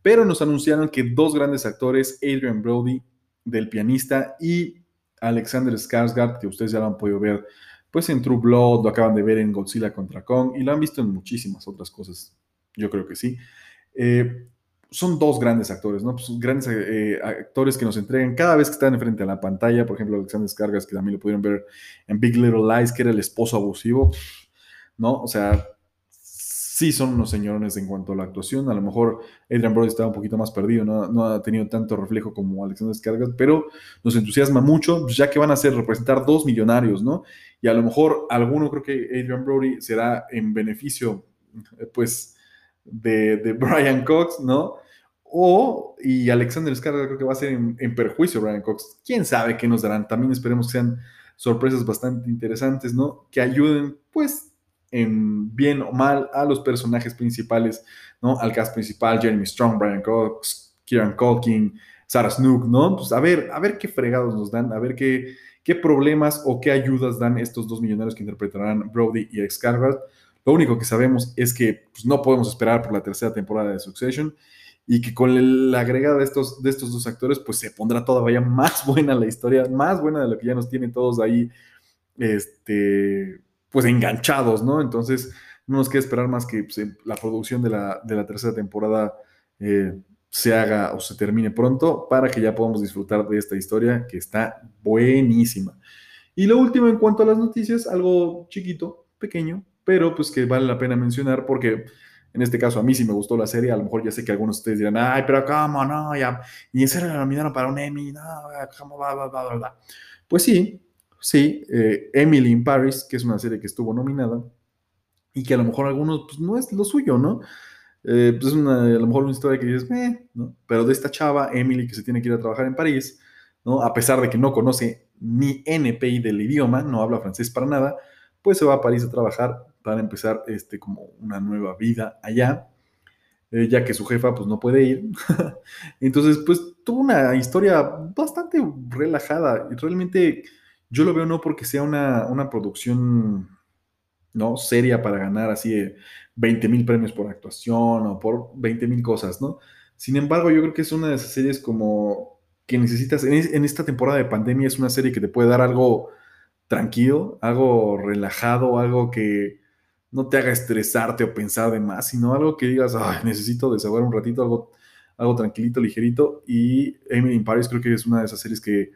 Pero nos anunciaron que dos grandes actores, Adrian Brody, del pianista, y Alexander Skarsgård, que ustedes ya lo han podido ver, pues en True Blood, lo acaban de ver en Godzilla contra Kong, y lo han visto en muchísimas otras cosas, yo creo que sí. Eh, son dos grandes actores, ¿no? Pues grandes eh, actores que nos entregan cada vez que están enfrente a la pantalla. Por ejemplo, Alexander Scargas, que también lo pudieron ver en Big Little Lies, que era el esposo abusivo, ¿no? O sea, sí son unos señorones en cuanto a la actuación. A lo mejor Adrian Brody estaba un poquito más perdido, no, ha tenido tanto reflejo como Alexander Scargas, pero nos entusiasma mucho, ya que van a ser representar dos millonarios, ¿no? Y a lo mejor alguno, creo que Adrian Brody será en beneficio, pues de, (laughs) Brian Cox, ¿no? O, y Alexander Skarsgård creo que va a ser en, perjuicio de Brian Cox. ¿Quién sabe qué nos darán? También esperemos que sean sorpresas bastante interesantes, ¿no? Que ayuden, pues, en bien o mal a los personajes principales, ¿no? Al cast principal, Jeremy Strong, Brian Cox, Kieran Culkin, Sarah Snook, ¿no? Pues a ver, a ver qué fregados nos dan, a ver qué, qué problemas o qué ayudas dan estos dos millonarios que interpretarán Brody y Skarsgård lo único que sabemos es que pues, no podemos esperar por la tercera temporada de Succession y que con la agregada de estos, de estos dos actores, pues se pondrá todavía (laughs) más buena la historia, más buena de lo que ya nos tienen todos ahí, este, pues enganchados, ¿no? Entonces, no nos queda esperar más que pues, la producción de la, tercera temporada eh, se haga o se termine pronto para que ya podamos disfrutar de esta historia que está buenísima. Y lo último en cuanto a las noticias, algo chiquito, pequeño, pero pues que vale la pena mencionar porque en este caso a mí sí me gustó la serie, a lo mejor ya sé que algunos de ustedes dirán, ay, pero cómo, no, ya, y en serio la nominaron para un Emmy, no, cómo, bla, bla, bla, bla, Pues sí, sí, eh, Emily in Paris, que es una serie que estuvo nominada y que a lo mejor algunos, pues no es lo suyo, ¿no? Eh, pues es una, a lo mejor una historia que dices, eh. Pero de esta chava, Emily, que se tiene que ir a trabajar en París, ¿no? A pesar de que no conoce ni NPI del idioma, no habla francés para nada, pues se va a París a trabajar para empezar este, como una nueva vida allá, eh, ya que su jefa pues no puede ir. (laughs) Entonces, pues tuvo una historia bastante relajada y realmente yo lo veo no porque sea una, una producción ¿no? seria para ganar así 20 mil premios por actuación o por 20 mil cosas, ¿no? Sin embargo, yo creo que es una de esas series como que necesitas, en, esta temporada de pandemia es una serie que te puede dar algo tranquilo, algo relajado, algo que, no te haga estresarte o pensar de más, sino algo que digas, necesito desahogar un ratito, algo, algo tranquilito, ligerito. Y Emily in Paris creo que es una de esas series que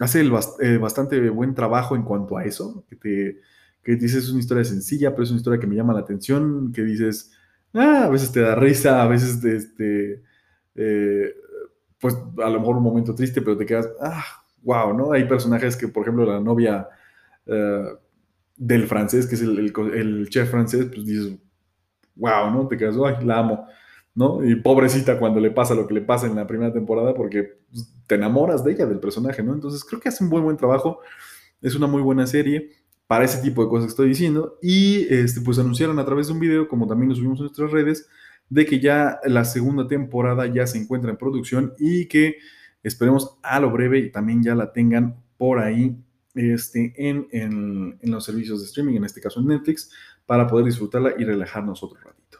hace eh, bastante buen trabajo en cuanto a eso, que te que dices es una historia sencilla, pero es una historia que me llama la atención, que dices, ah, a veces te da risa, a veces te, este, eh, pues a lo mejor un momento triste, pero te quedas, ah, wow, ¿no? Hay personajes que, por ejemplo, la novia... Eh, del francés, que es el, chef francés, pues dices, wow, ¿no? Te quedas, ay, la amo, ¿no? Y pobrecita cuando le pasa lo que le pasa en la primera temporada, porque pues, te enamoras de ella, del personaje, ¿no? Entonces creo que hace un buen, buen trabajo, es una muy buena serie. Para ese tipo de cosas que estoy diciendo. Y este, pues anunciaron a través de un video, como también lo subimos en nuestras redes, de que ya la segunda temporada ya se encuentra en producción y que esperemos a lo breve y también ya la tengan por ahí este, en, en, en, los servicios de streaming, en este caso en Netflix, para poder disfrutarla y relajarnos otro ratito.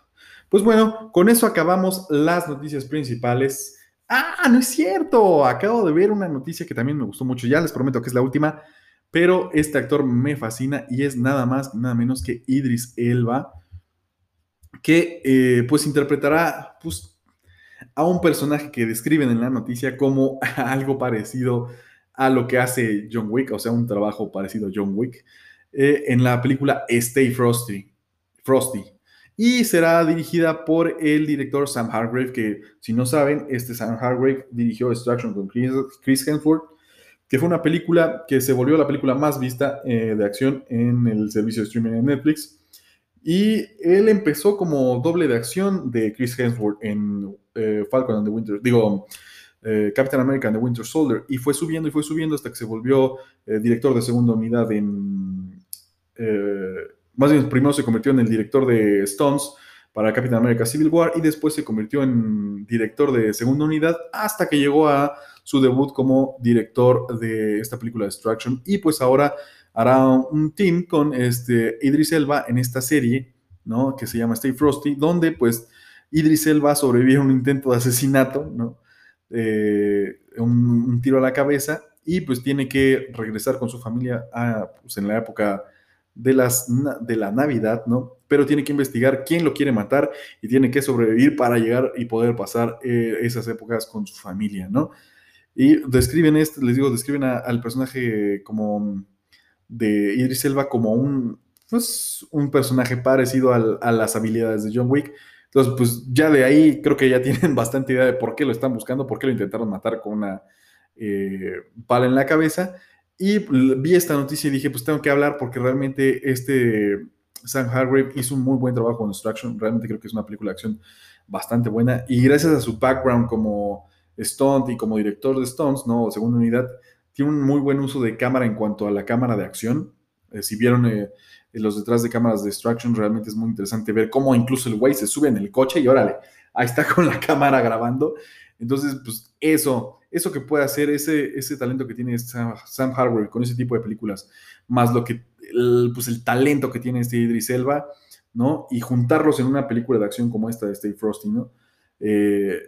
Pues bueno, con eso acabamos las noticias principales. Ah, no es cierto. Acabo de ver una noticia que también me gustó mucho. Ya les prometo que es la última, pero este actor me fascina y es nada más, nada menos que Idris Elba, que eh, pues interpretará pues, a un personaje que describen en la noticia como (laughs) algo parecido a lo que hace John Wick, o sea, un trabajo parecido a John Wick, eh, en la película Stay Frosty. Frosty y será dirigida por el director Sam Hargrave, que si no saben, este Sam Hargrave dirigió Extraction con Chris Hemsworth, que fue una película que se volvió la película más vista eh, de acción en el servicio de streaming de Netflix. Y él empezó como doble de acción de Chris Hemsworth en eh, Falcon and the Winter, digo, eh, Captain America and the Winter Soldier, y fue subiendo y fue subiendo hasta que se volvió director de segunda unidad en más bien primero se convirtió en el director de Stones para Captain America Civil War y después se convirtió en director de segunda unidad hasta que llegó a su debut como director de esta película Destruction y pues ahora hará un team con este Idris Elba en esta serie, ¿no? Que se llama Stay Frosty, donde pues Idris Elba sobrevive a un intento de asesinato, ¿no? Eh, un, tiro a la cabeza y pues tiene que regresar con su familia a, pues, en la época de, las, de la Navidad, ¿no? Pero tiene que investigar quién lo quiere matar y tiene que sobrevivir para llegar y poder pasar eh, esas épocas con su familia, ¿no? Y describen esto, les digo, describen al personaje como de Idris Elba como un, pues, un personaje parecido a las habilidades de John Wick. Entonces, pues ya de ahí creo que ya (laughs) tienen bastante idea de por qué lo están buscando, por qué lo intentaron matar con una eh, pala en la cabeza. Y vi esta noticia y dije, pues tengo que hablar porque realmente este Sam Hargrave hizo un muy buen trabajo en Destruction. Realmente creo que es una película de acción bastante buena. Y gracias a su background como stunt y como director de stunts, ¿no? Segunda unidad, tiene un muy buen uso de cámara en cuanto a la cámara de acción. Eh, si vieron eh, los detrás de cámaras de Destruction, realmente es muy interesante ver cómo incluso el güey se sube en el coche y órale, ahí está con la cámara grabando. Entonces, pues eso eso que puede hacer, ese, ese talento que tiene Sam, Sam con ese tipo de películas, más lo que, el, pues el talento que tiene este Idris Elba, ¿no? Y juntarlos en una película de acción como esta de Stay Frosty, ¿no? Eh,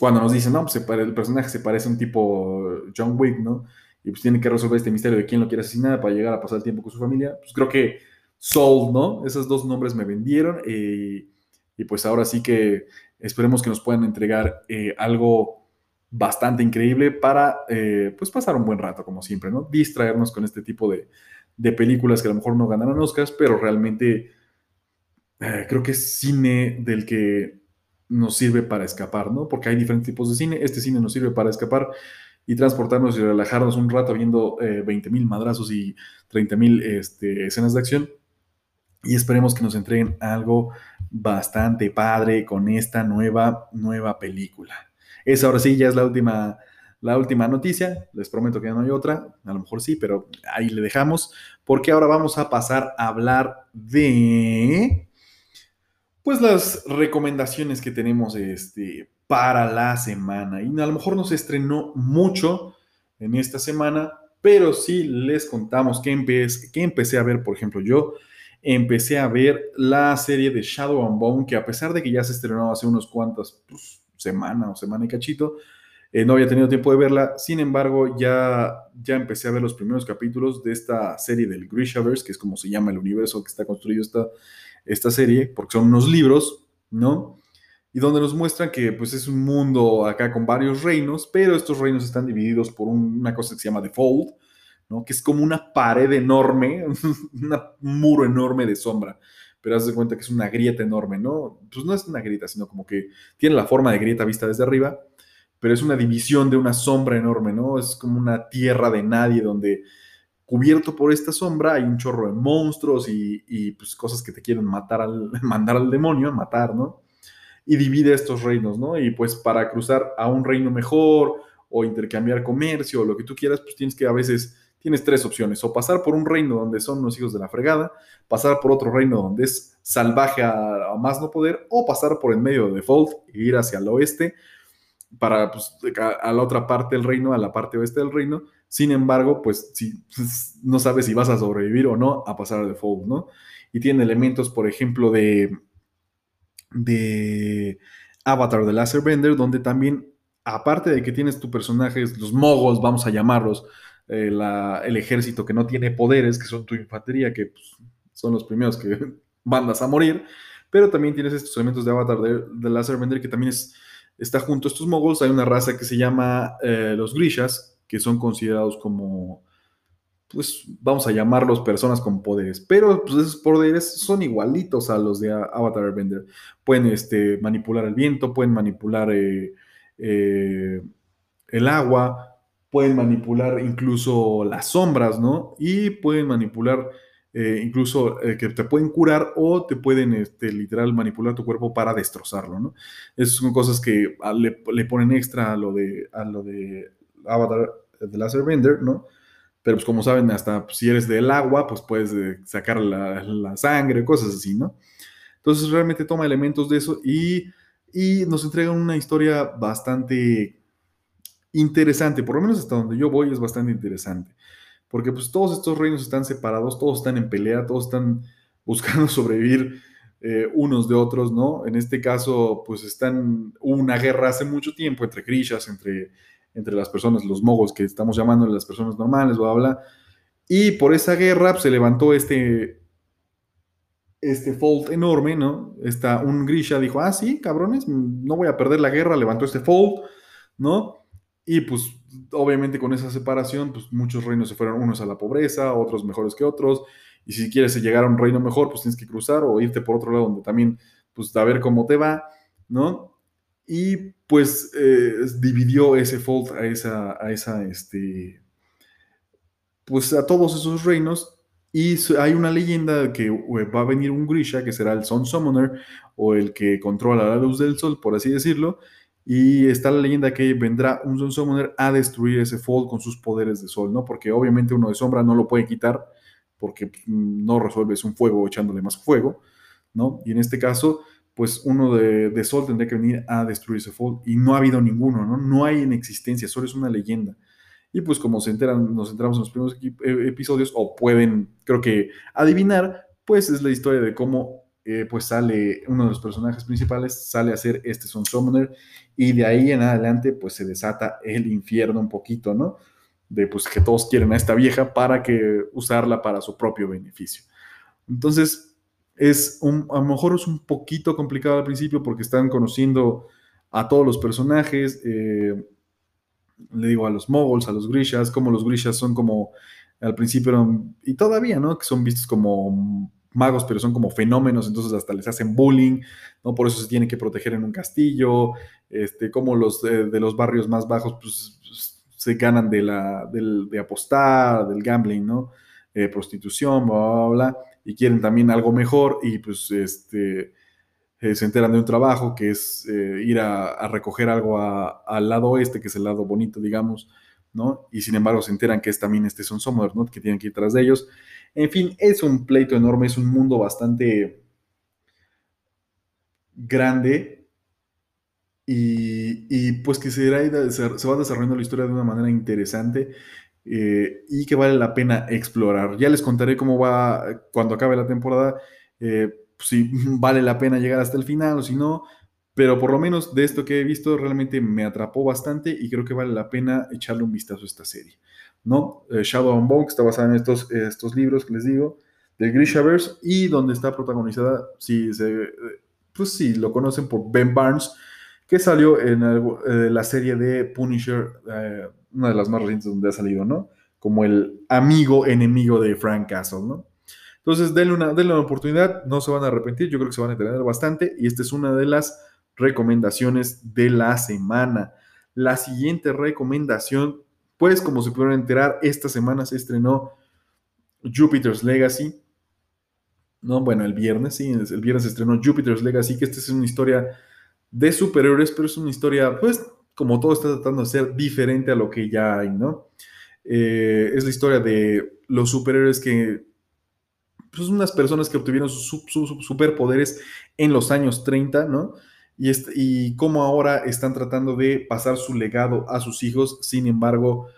cuando nos dicen, no, pues el personaje se parece a un tipo John Wick, ¿no? Y pues tiene que resolver este misterio de quién lo quiere asesinar para llegar a pasar el tiempo con su familia. Pues creo que Soul, ¿no? Esos dos nombres me vendieron y, y pues ahora sí que esperemos que nos puedan entregar eh, algo bastante increíble para eh, pues pasar un buen rato, como siempre, ¿no? Distraernos con este tipo de, películas que a lo mejor no ganaron Oscars, pero realmente eh, creo que es cine del que nos sirve para escapar, ¿no? Porque hay diferentes tipos de cine. Este cine nos sirve para escapar y transportarnos y relajarnos un rato viendo eh, 20 mil madrazos y 30 mil este, escenas de acción. Y esperemos que nos entreguen algo bastante padre con esta nueva, nueva película. Esa ahora sí ya es la última, la última noticia. Les prometo que ya no hay otra. A lo mejor sí, pero ahí le dejamos. Porque ahora vamos a pasar a hablar de. Pues las recomendaciones que tenemos este, para la semana. Y a lo mejor no se estrenó mucho en esta semana, pero sí les contamos que, empecé, que empecé a ver, por ejemplo, yo empecé a ver la serie de Shadow and Bone, que a pesar de que ya se estrenó hace unos cuantos, pues, semana o semana y cachito. Eh, no había tenido tiempo de verla, sin embargo, ya, ya empecé a ver los primeros capítulos de esta serie del Grishaverse, que es como se llama el universo que está construido esta, esta serie, porque son unos libros, ¿no? Y donde nos muestran que pues es un mundo acá con varios reinos, pero estos reinos están divididos por una cosa que se llama The Fold, ¿no? Que es como una pared enorme, (laughs) un muro enorme de sombra pero haz de cuenta que es una grieta enorme, ¿no? Pues no es una grieta, sino como que tiene la forma de grieta vista desde arriba, pero es una división de una sombra enorme, ¿no? Es como una tierra de nadie donde cubierto por esta sombra hay un chorro de monstruos y, pues cosas que te quieren matar al, (laughs) mandar al demonio, matar, ¿no? Y divide estos reinos, ¿no? Y pues para cruzar a un reino mejor o intercambiar comercio o lo que tú quieras, pues tienes que a veces tienes tres opciones, o pasar por un reino donde son los hijos de la fregada, pasar por otro reino donde es salvaje a, más no poder, o pasar por el medio de Default e ir hacia el oeste para pues, a, la otra parte del reino, a la parte oeste del reino. Sin embargo, pues si pues, no sabes si vas a sobrevivir o no a pasar a Default, ¿no? Y tiene elementos, por ejemplo, de, de Avatar de Laser Bender, donde también, aparte de que tienes tu personaje, los mogos, vamos a llamarlos, eh, el ejército que no tiene poderes, que son tu infantería, que pues, son los primeros que (laughs) mandas a morir, pero también tienes estos elementos de Avatar de, de Laser Bender que también es, está junto a estos mogols. Hay una raza que se llama eh, los Grishas, que son considerados como, pues vamos a llamarlos personas con poderes, pero pues, esos poderes son igualitos a los de Avatar Bender. Pueden este, manipular el viento, pueden manipular eh, el agua, pueden manipular incluso las sombras, ¿no? Y pueden manipular eh, incluso eh, que te pueden curar o te pueden este, literal manipular tu cuerpo para destrozarlo, ¿no? Esas son cosas que ah, le, le, ponen extra a lo de, a lo de Avatar de Laser Bender, ¿no? Pero pues como saben, hasta si eres del agua, pues puedes eh, sacar la, la, sangre, cosas así, ¿no? Entonces realmente toma elementos de eso y, y nos entrega una historia bastante interesante, por lo menos hasta donde yo voy es bastante interesante, porque pues todos estos reinos están separados, todos están en pelea, todos están (laughs) buscando sobrevivir eh, unos de otros, ¿no? En este caso, pues están, hubo una guerra hace mucho tiempo entre Krishas, entre, entre las personas, los mogos que estamos llamando las personas normales, bla, bla, y por esa guerra pues, se levantó este, este enorme, ¿no? Está un Grisha dijo, ah, sí, cabrones, no voy a perder la guerra, levantó este fold, ¿no? Y pues obviamente con esa separación, pues muchos reinos se fueron unos a la pobreza, otros mejores que otros. Y si quieres llegar a un reino mejor, pues tienes que cruzar o irte por otro lado donde también, pues a ver cómo te va, ¿no? Y pues eh, dividió ese fold a esa, a esa, este, pues a todos esos reinos. Y hay una leyenda que eh, va a venir un Grisha, que será el Sun Summoner, o el que controla la luz del sol, por así decirlo, y está la leyenda que vendrá un Sun Summoner a destruir ese Fold con sus poderes de sol, ¿no? Porque obviamente uno de sombra no lo puede quitar porque mm, no resuelves un fuego echándole más fuego, ¿no? Y en este caso, pues uno de, sol tendría que venir a destruir ese y no ha habido ninguno, ¿no? No hay en existencia, solo es una leyenda. Y pues como se enteran, nos enteramos en los primeros e, episodios, o pueden, creo que, adivinar, pues es la historia de cómo eh, pues sale uno de los personajes principales, sale a ser este Sun Summoner y de ahí en adelante pues se desata el infierno un poquito, ¿no? De pues que todos quieren a esta vieja para que usarla para su propio beneficio. Entonces, es un, a lo mejor es un poquito complicado al principio porque están conociendo a todos los personajes, eh, le digo a los moguls, a los grishas, como los grishas son como al principio y todavía, ¿no? Que son vistos como magos, pero son como fenómenos, entonces hasta les hacen bullying, ¿no? Por eso se tienen que proteger en un castillo, este, como los de, los barrios más bajos, pues se ganan de, la, de apostar, del gambling, ¿no? Eh, prostitución, bla, bla, bla, y quieren también algo mejor y pues este, eh, se enteran de un trabajo que es eh, ir a, recoger algo al lado oeste, que es el lado bonito, digamos, ¿no? Y sin embargo se enteran que es también este Son Sommer, ¿no? Que tienen que ir tras de ellos. En fin, es un pleito enorme, es un mundo bastante grande y, pues que se, va desarrollando la historia de una manera interesante eh, y que vale la pena explorar. Ya les contaré cómo va cuando acabe la temporada, eh, si (laughs) vale la pena llegar hasta el final o si no, pero por lo menos de esto que he visto realmente me atrapó bastante y creo que vale la pena echarle un vistazo a esta serie. ¿no? Eh, Shadow and Bone, que está basada en estos, estos libros que les digo, de Grishaverse, y donde está protagonizada, si se, pues sí, lo conocen por Ben Barnes, que salió en eh, la serie de Punisher, eh, una de las más recientes donde ha salido, ¿no? Como el amigo enemigo de Frank Castle, ¿no? Entonces, denle una, denle una oportunidad, no se van a arrepentir, yo creo que se van a entretener bastante, y esta es una de las recomendaciones de la semana. La siguiente recomendación pues como se pudieron enterar, esta semana se estrenó Jupiter's Legacy. No, bueno, el viernes, sí, el viernes se estrenó Jupiter's Legacy, que esta es una historia de superhéroes, pero es una historia, pues, como todo está tratando de ser diferente a lo que ya hay, ¿no? Eh, es la historia de los superhéroes que pues unas personas que obtuvieron sus, superpoderes en los años 30, ¿no? Y, y cómo ahora están tratando de pasar su legado a sus hijos, sin embargo,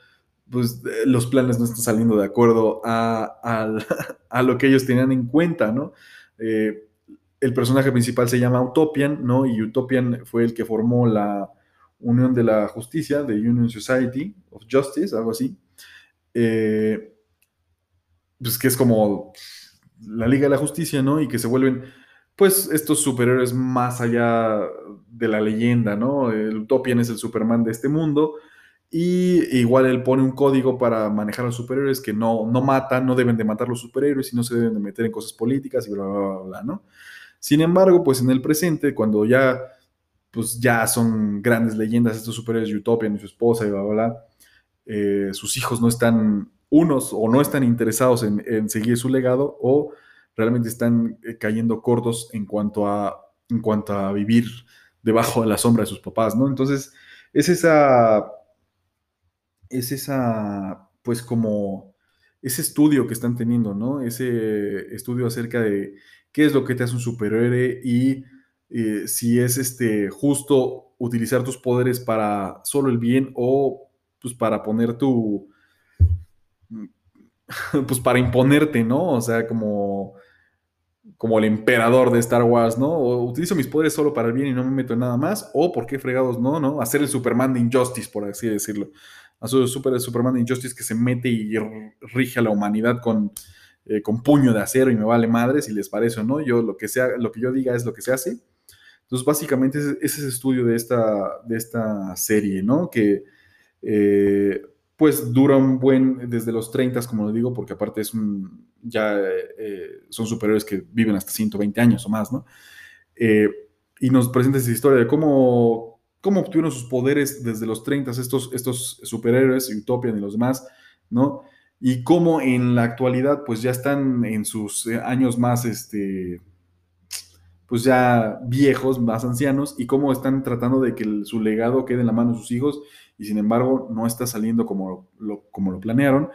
pues eh, los planes no están saliendo de acuerdo a, (laughs) lo que ellos tenían en cuenta, ¿no? Eh, el personaje principal se llama Utopian, ¿no? Y Utopian fue el que formó la Unión de la Justicia, de Union Society of Justice, algo así. Eh, pues que es como la Liga de la Justicia, ¿no? Y que se vuelven, pues, estos superhéroes más allá de la leyenda, ¿no? El Utopian es el Superman de este mundo. Y igual él pone un código para manejar a los superhéroes que no, no matan, no deben de matar los superhéroes y no se deben de meter en cosas políticas y bla, bla, bla, bla, ¿no? Sin embargo, pues en el presente, cuando ya, pues ya son grandes leyendas estos superhéroes, Utopian y su esposa y bla, bla, eh, sus hijos no están unos o no están interesados en, seguir su legado o realmente están eh, cayendo cortos en cuanto a, en cuanto a vivir debajo de la sombra de sus papás, ¿no? Entonces, es esa, es esa, pues como, ese estudio que están teniendo, ¿no? Ese estudio acerca de qué es lo que te hace un superhéroe y eh, si es este, justo utilizar tus poderes para solo el bien o pues para poner tu, (laughs) pues para imponerte, ¿no? O sea, como, como el emperador de Star Wars, ¿no? O utilizo mis poderes solo para el bien y no me meto en nada más, o por qué fregados no, ¿no? Hacer el Superman de Injustice, por así decirlo. Hacer el super, Superman de Injustice que se mete y rige a la humanidad con, eh, con puño de acero y me vale madre si les parece o no. Yo lo que, sea, lo que yo diga es lo que se hace. Entonces, básicamente, ese es el estudio de esta, de esta serie, ¿no? Que eh, pues dura un buen, desde los 30, como lo digo, porque aparte es un, ya eh, son superiores que viven hasta 120 años o más, ¿no? Eh, y nos presenta esa historia de cómo, cómo obtuvieron sus poderes desde los 30 estos, estos superhéroes, Utopian y los demás, ¿no? Y cómo en la actualidad, pues ya están en sus años más, este, pues ya viejos, más ancianos, y cómo están tratando de que su legado quede en la mano de sus hijos y sin embargo no está saliendo como lo, como lo planearon.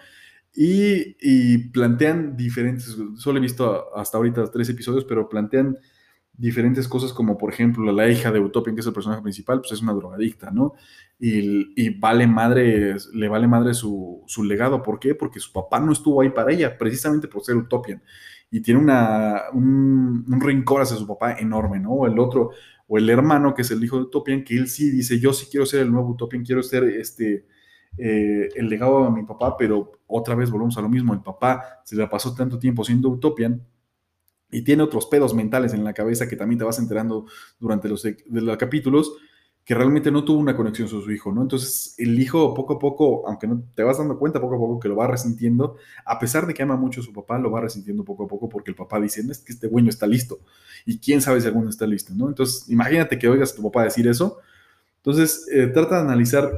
Y, plantean diferentes, solo he visto hasta ahorita tres episodios, pero plantean diferentes cosas como por ejemplo la hija de Utopian, que es el personaje principal, pues es una drogadicta, ¿no? Y, vale madre, le vale madre su, legado. ¿Por qué? Porque su papá no estuvo ahí para ella, precisamente por ser Utopian. Y tiene una, un, un rencor hacia su papá enorme, ¿no? El otro, o el hermano, que es el hijo de Utopian, que él sí dice, yo sí quiero ser el nuevo Utopian, quiero ser este, eh, el legado a mi papá, pero otra vez volvemos a lo mismo, el papá se le pasó tanto tiempo siendo Utopian y tiene otros pedos mentales en la cabeza que también te vas enterando durante los, de los capítulos, que realmente no tuvo una conexión con su hijo, ¿no? Entonces el hijo poco a poco, aunque no te vas dando cuenta poco a poco que lo va resintiendo, a pesar de que ama mucho a su papá, lo va resintiendo poco a poco porque el papá dice, no es que este güey no está listo y quién sabe si alguno está listo, ¿no? Entonces imagínate que oigas a tu papá decir eso. Entonces eh, trata de analizar,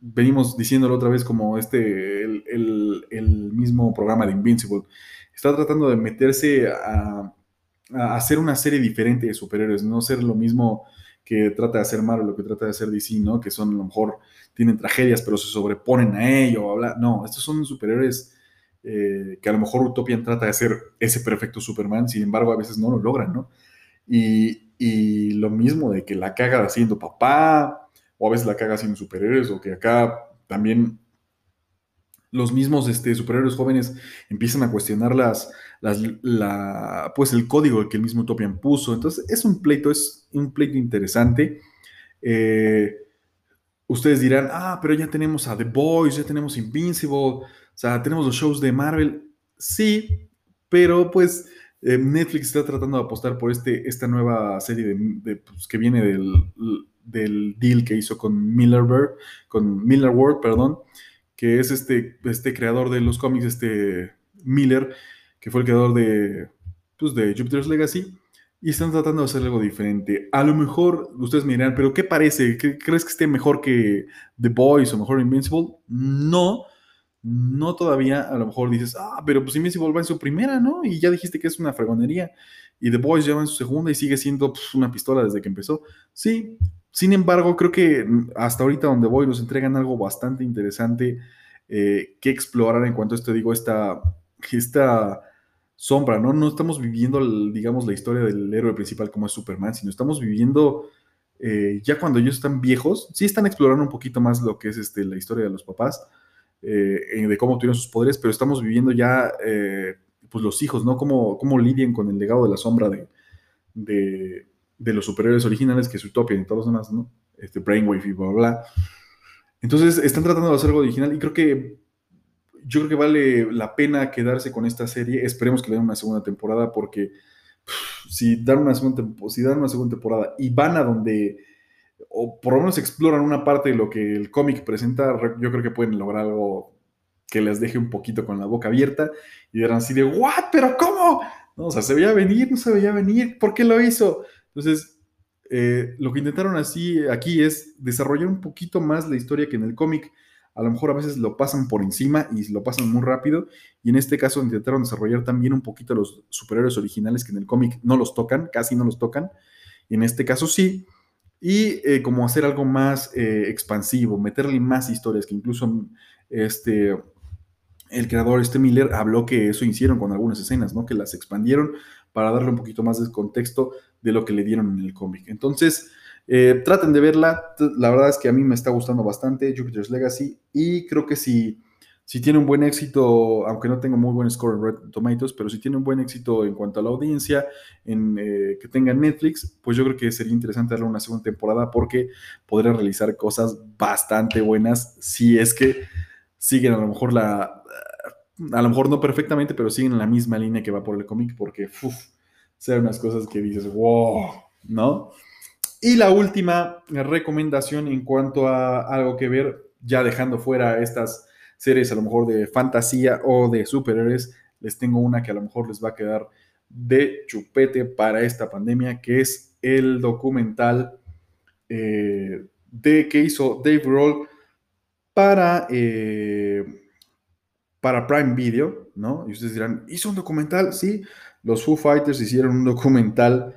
venimos diciéndolo otra vez como este, el, el, mismo programa de Invincible, está tratando de meterse a, a hacer una serie diferente de superhéroes, no ser lo mismo que trata de hacer Marvel, lo que trata de hacer DC, ¿no? Que son a lo mejor tienen tragedias, pero se sobreponen a ello, habla. No, estos son superhéroes eh, que a lo mejor Utopian trata de ser ese perfecto Superman, sin embargo, a veces no lo logran, ¿no? Y, y lo mismo de que la caga haciendo papá, o a veces la caga haciendo superhéroes, o que acá también los mismos este, superhéroes jóvenes empiezan a cuestionar las, la, pues el código que el mismo Utopian puso. Entonces, es un pleito, es un pleito interesante. Eh, ustedes dirán, ah, pero ya tenemos a The Boys, ya tenemos Invincible, o sea, tenemos los shows de Marvel. Sí, pero pues eh, Netflix está tratando de apostar por este, esta nueva serie de, pues, que viene del, del, deal que hizo con Miller, con Miller World, perdón que es este, este creador de los cómics, este Miller, que fue el creador de, pues, de Jupiter's Legacy, y están tratando de hacer algo diferente. A lo mejor ustedes me dirán, pero ¿qué parece? ¿Crees que esté mejor que The Boys o mejor Invincible? No, no todavía. A lo mejor dices, ah, pero pues Invincible va en su primera, ¿no? Y ya dijiste que es una fregonería. Y The Boys ya va en su segunda y sigue siendo pues, una pistola desde que empezó. Sí, sin embargo, creo que hasta ahorita donde voy nos entregan algo bastante interesante eh, que explorar en cuanto a esto, digo, esta, esta sombra, ¿no? No estamos viviendo, digamos, la historia del héroe principal como es Superman, sino estamos viviendo eh, ya cuando ellos están viejos, sí están explorando un poquito más lo que es este, la historia de los papás, eh, de cómo tuvieron sus poderes, pero estamos viviendo ya, pues los hijos, ¿no? Cómo, cómo lidian con el legado de la sombra de, de, los superiores originales, que es Utopia y todos los demás, ¿no? Este Brainwave y bla, bla, Entonces están tratando de hacer algo original y creo que yo creo que vale la pena quedarse con esta serie. Esperemos que le den una segunda temporada porque si dan una segunda, si dan una segunda temporada y van a donde, o por lo menos exploran una parte de lo que el cómic presenta, yo creo que pueden lograr algo que les deje un poquito con la boca abierta y dirán así de, ¿what? ¿Pero cómo? No, o sea, se veía venir, no se veía venir, ¿por qué lo hizo? Entonces, eh, lo que intentaron así aquí es desarrollar un poquito más la historia que en el cómic a lo mejor a veces lo pasan por encima y lo pasan muy rápido, y en este caso intentaron desarrollar también un poquito los superhéroes originales que en el cómic no los tocan, casi no los tocan, y en este caso sí, y eh, como hacer algo más eh, expansivo, meterle más historias, que incluso este, el creador, este Miller, habló que eso hicieron con algunas escenas, ¿no? Que las expandieron para darle un poquito más de contexto de lo que le dieron en el cómic. Entonces, eh, traten de verla. La verdad es que a mí me está gustando bastante Jupiter's Legacy y creo que si, si tiene un buen éxito, aunque no tenga muy buen score en Red Tomatoes, pero si tiene un buen éxito en cuanto a la audiencia, en, eh, que tenga Netflix, pues yo creo que sería interesante darle una segunda temporada porque podría realizar cosas bastante buenas si es que siguen a lo mejor la... A lo mejor no perfectamente, pero siguen en la misma línea que va por el cómic porque, uff, sean unas cosas que dices, wow, ¿no? Y la última recomendación en cuanto a algo que ver, ya dejando fuera estas series a lo mejor de fantasía o de superhéroes, les tengo una que a lo mejor les va a quedar de chupete para esta pandemia, que es el documental eh, de que hizo Dave Roll para, eh, para Prime Video, ¿no? Y ustedes dirán, ¿hizo un documental? Sí, los Foo Fighters hicieron un documental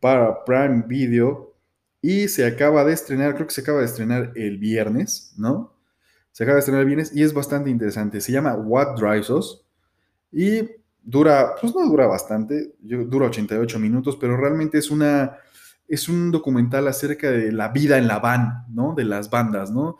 para Prime Video y se acaba de estrenar, creo que se acaba de estrenar el viernes, ¿no? Se acaba de estrenar el viernes y es bastante interesante. Se llama What Drives Us y dura, pues no dura bastante, dura 88 minutos, pero realmente es una, es un documental acerca de la vida en la van, ¿no? De las bandas, ¿no?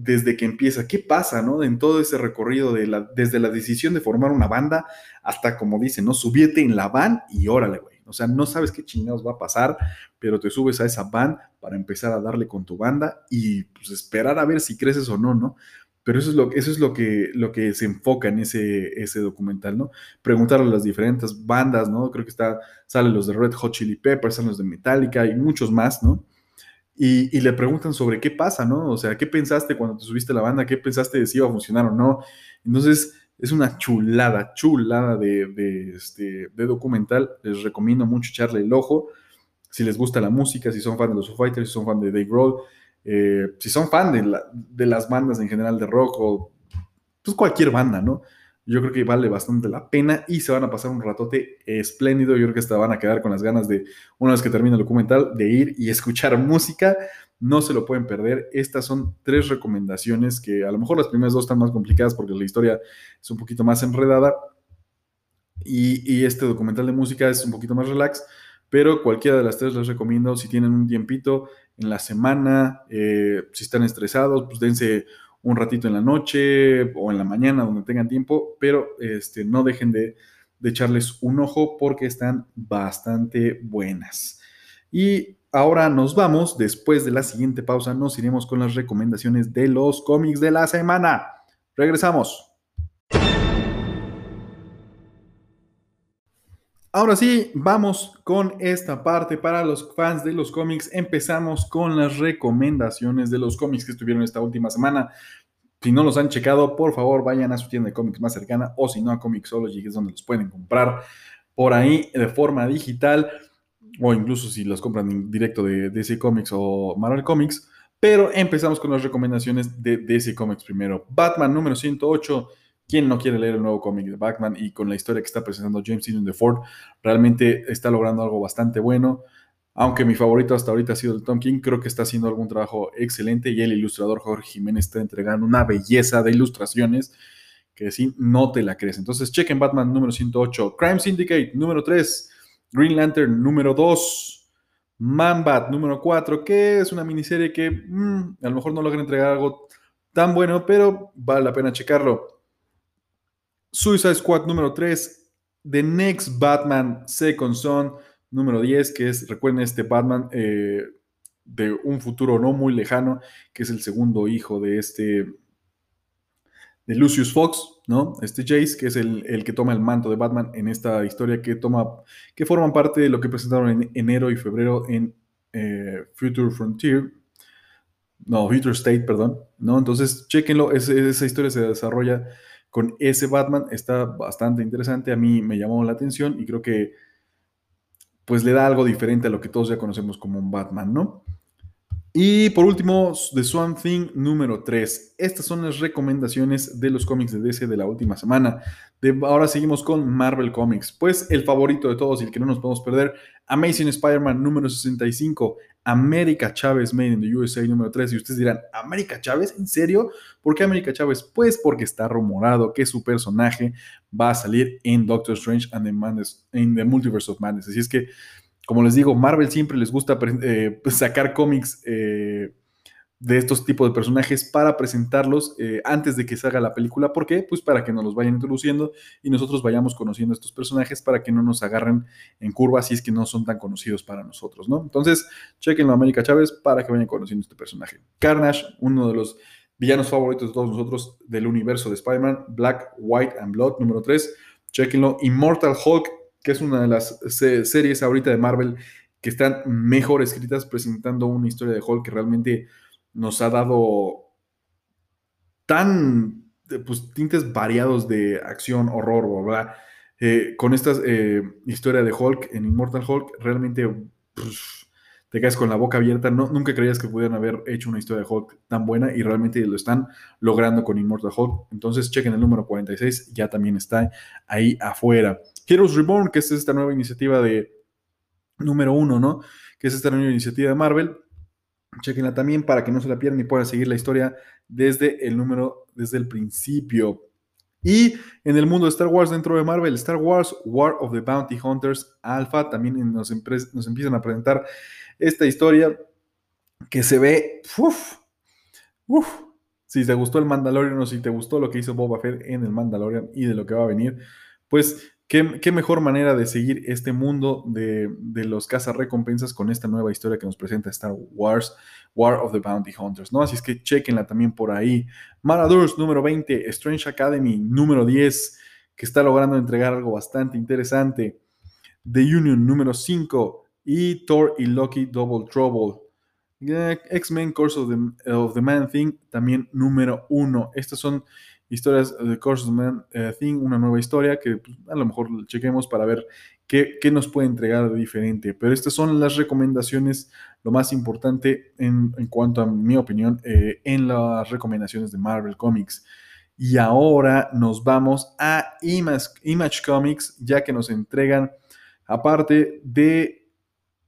Desde que empieza, ¿qué pasa, no? En todo ese recorrido de la, desde la decisión de formar una banda hasta, como dicen, ¿no? Subirte en la van y órale, güey. O sea, no sabes qué chingados va a pasar, pero te subes a esa van para empezar a darle con tu banda y pues esperar a ver si creces o no, ¿no? Pero eso es lo, eso es lo, que, lo que se enfoca en ese, ese documental, ¿no? Preguntar a las diferentes bandas, ¿no? Creo que está, salen los de Red Hot Chili Peppers, salen los de Metallica y muchos más, ¿no? Y, le preguntan sobre qué pasa, ¿no? O sea, ¿qué pensaste cuando te subiste a la banda? ¿Qué pensaste de si iba a funcionar o no? Entonces, es una chulada, chulada de, este, de documental. Les recomiendo mucho echarle el ojo. Si les gusta la música, si son fan de los Foo Fighters, si son fan de Dave Grohl, eh, si son fan de, de, las bandas en general de rock o pues cualquier banda, ¿no? Yo creo que vale bastante la pena y se van a pasar un ratote espléndido. Yo creo que hasta van a quedar con las ganas de, una vez que termine el documental, de ir y escuchar música no se lo pueden perder. Estas son tres recomendaciones que a lo mejor las primeras dos están más complicadas porque la historia es un poquito más enredada y, este documental de música es un poquito más relax, pero cualquiera de las tres les recomiendo si tienen un tiempito en la semana, eh, si están estresados, pues dense un ratito en la noche o en la mañana donde tengan tiempo, pero este, no dejen de, de echarles un ojo porque están bastante buenas. Y ahora nos vamos, después de la siguiente pausa nos iremos con las recomendaciones de los cómics de la semana. Regresamos. Ahora sí, vamos con esta parte para los fans de los cómics. Empezamos con las recomendaciones de los cómics que estuvieron esta última semana. Si no los han checado, por favor vayan a su tienda de cómics más cercana o si no a Comixology, que es donde los pueden comprar por ahí de forma digital o incluso si los compran directo de DC Comics o Marvel Comics. Pero empezamos con las recomendaciones de DC Comics primero. Batman número 108. ¿Quién no quiere leer el nuevo cómic de Batman? Y con la historia que está presentando James Tynion de Ford, realmente está logrando algo bastante bueno. Aunque mi favorito hasta ahorita ha sido el Tom King, creo que está haciendo algún trabajo excelente y el ilustrador Jorge Jiménez está entregando una belleza de ilustraciones que sí, no te la crees. Entonces, chequen Batman número 108, Crime Syndicate número 3, Green Lantern número 2, Man-Bat número 4, que es una miniserie que mm, a lo mejor no logra entregar algo tan bueno, pero vale la pena checarlo. Suicide Squad número 3, The Next Batman Second Son número 10, que es, recuerden, este Batman eh, de un futuro no muy lejano, que es el segundo hijo de este, de Lucius Fox, ¿no? Este Jace, que es el, que toma el manto de Batman en esta historia que toma, que forman parte de lo que presentaron en enero y febrero en eh, Future Frontier, no, Future State, perdón, ¿no? Entonces, chéquenlo, esa historia se desarrolla con ese Batman, está bastante interesante, a mí me llamó la atención y creo que pues le da algo diferente a lo que todos ya conocemos como un Batman, ¿no? Y por último, The Swan Thing número 3. Estas son las recomendaciones de los cómics de DC de la última semana. De, ahora seguimos con Marvel Comics. Pues el favorito de todos y el que no nos podemos perder, Amazing Spider-Man número 65, América Chávez Made in the USA número 3. Y ustedes dirán, ¿América Chávez? ¿En serio? ¿Por qué América Chávez? Pues porque está rumorado que su personaje va a salir en Doctor Strange and the, in the Multiverse of Madness. Así es que como les digo, Marvel siempre les gusta eh, sacar cómics eh, de estos tipos de personajes para presentarlos eh, antes de que se haga la película. ¿Por qué? Pues para que nos los vayan introduciendo y nosotros vayamos conociendo estos personajes para que no nos agarren en curva si es que no son tan conocidos para nosotros, ¿no? Entonces, chequenlo a América Chávez para que vayan conociendo este personaje. Carnage, uno de los villanos favoritos de todos nosotros del universo de Spider-Man, Black, White and Blood, número 3. Chequenlo. Immortal Hulk, que es una de las series ahorita de Marvel que están mejor escritas, presentando una historia de Hulk que realmente nos ha dado tan pues, tintes variados de acción, horror, bla, eh, con esta eh, historia de Hulk en Immortal Hulk, realmente te caes con la boca abierta. No, nunca creías que pudieran haber hecho una historia de Hulk tan buena y realmente lo están logrando con Immortal Hulk. Entonces, chequen el número 46, ya también está ahí afuera. Heroes Reborn, que es esta nueva iniciativa de número uno, ¿no? Que es esta nueva iniciativa de Marvel. Chequenla también para que no se la pierdan y puedan seguir la historia desde el número, desde el principio. Y en el mundo de Star Wars dentro de Marvel, Star Wars War of the Bounty Hunters Alpha, también nos, empiezan a presentar esta historia que se ve, uff, uff, si te gustó el Mandalorian o si te gustó lo que hizo Boba Fett en el Mandalorian y de lo que va a venir, pues ¿Qué, mejor manera de seguir este mundo de, los cazarrecompensas con esta nueva historia que nos presenta Star Wars, War of the Bounty Hunters, ¿no? Así es que chequenla también por ahí. Maradurs número 20, Strange Academy número 10, que está logrando entregar algo bastante interesante. The Union número 5 y Thor y Loki Double Trouble. Eh, X-Men Course of the, of the Man Thing también número 1. Estas son historias de Course of Man eh, Thing, una nueva historia que pues, a lo mejor chequemos para ver qué, nos puede entregar de diferente. Pero estas son las recomendaciones, lo más importante en, cuanto a mi opinión, eh, en las recomendaciones de Marvel Comics. Y ahora nos vamos a Image, Image Comics, ya que nos entregan, aparte de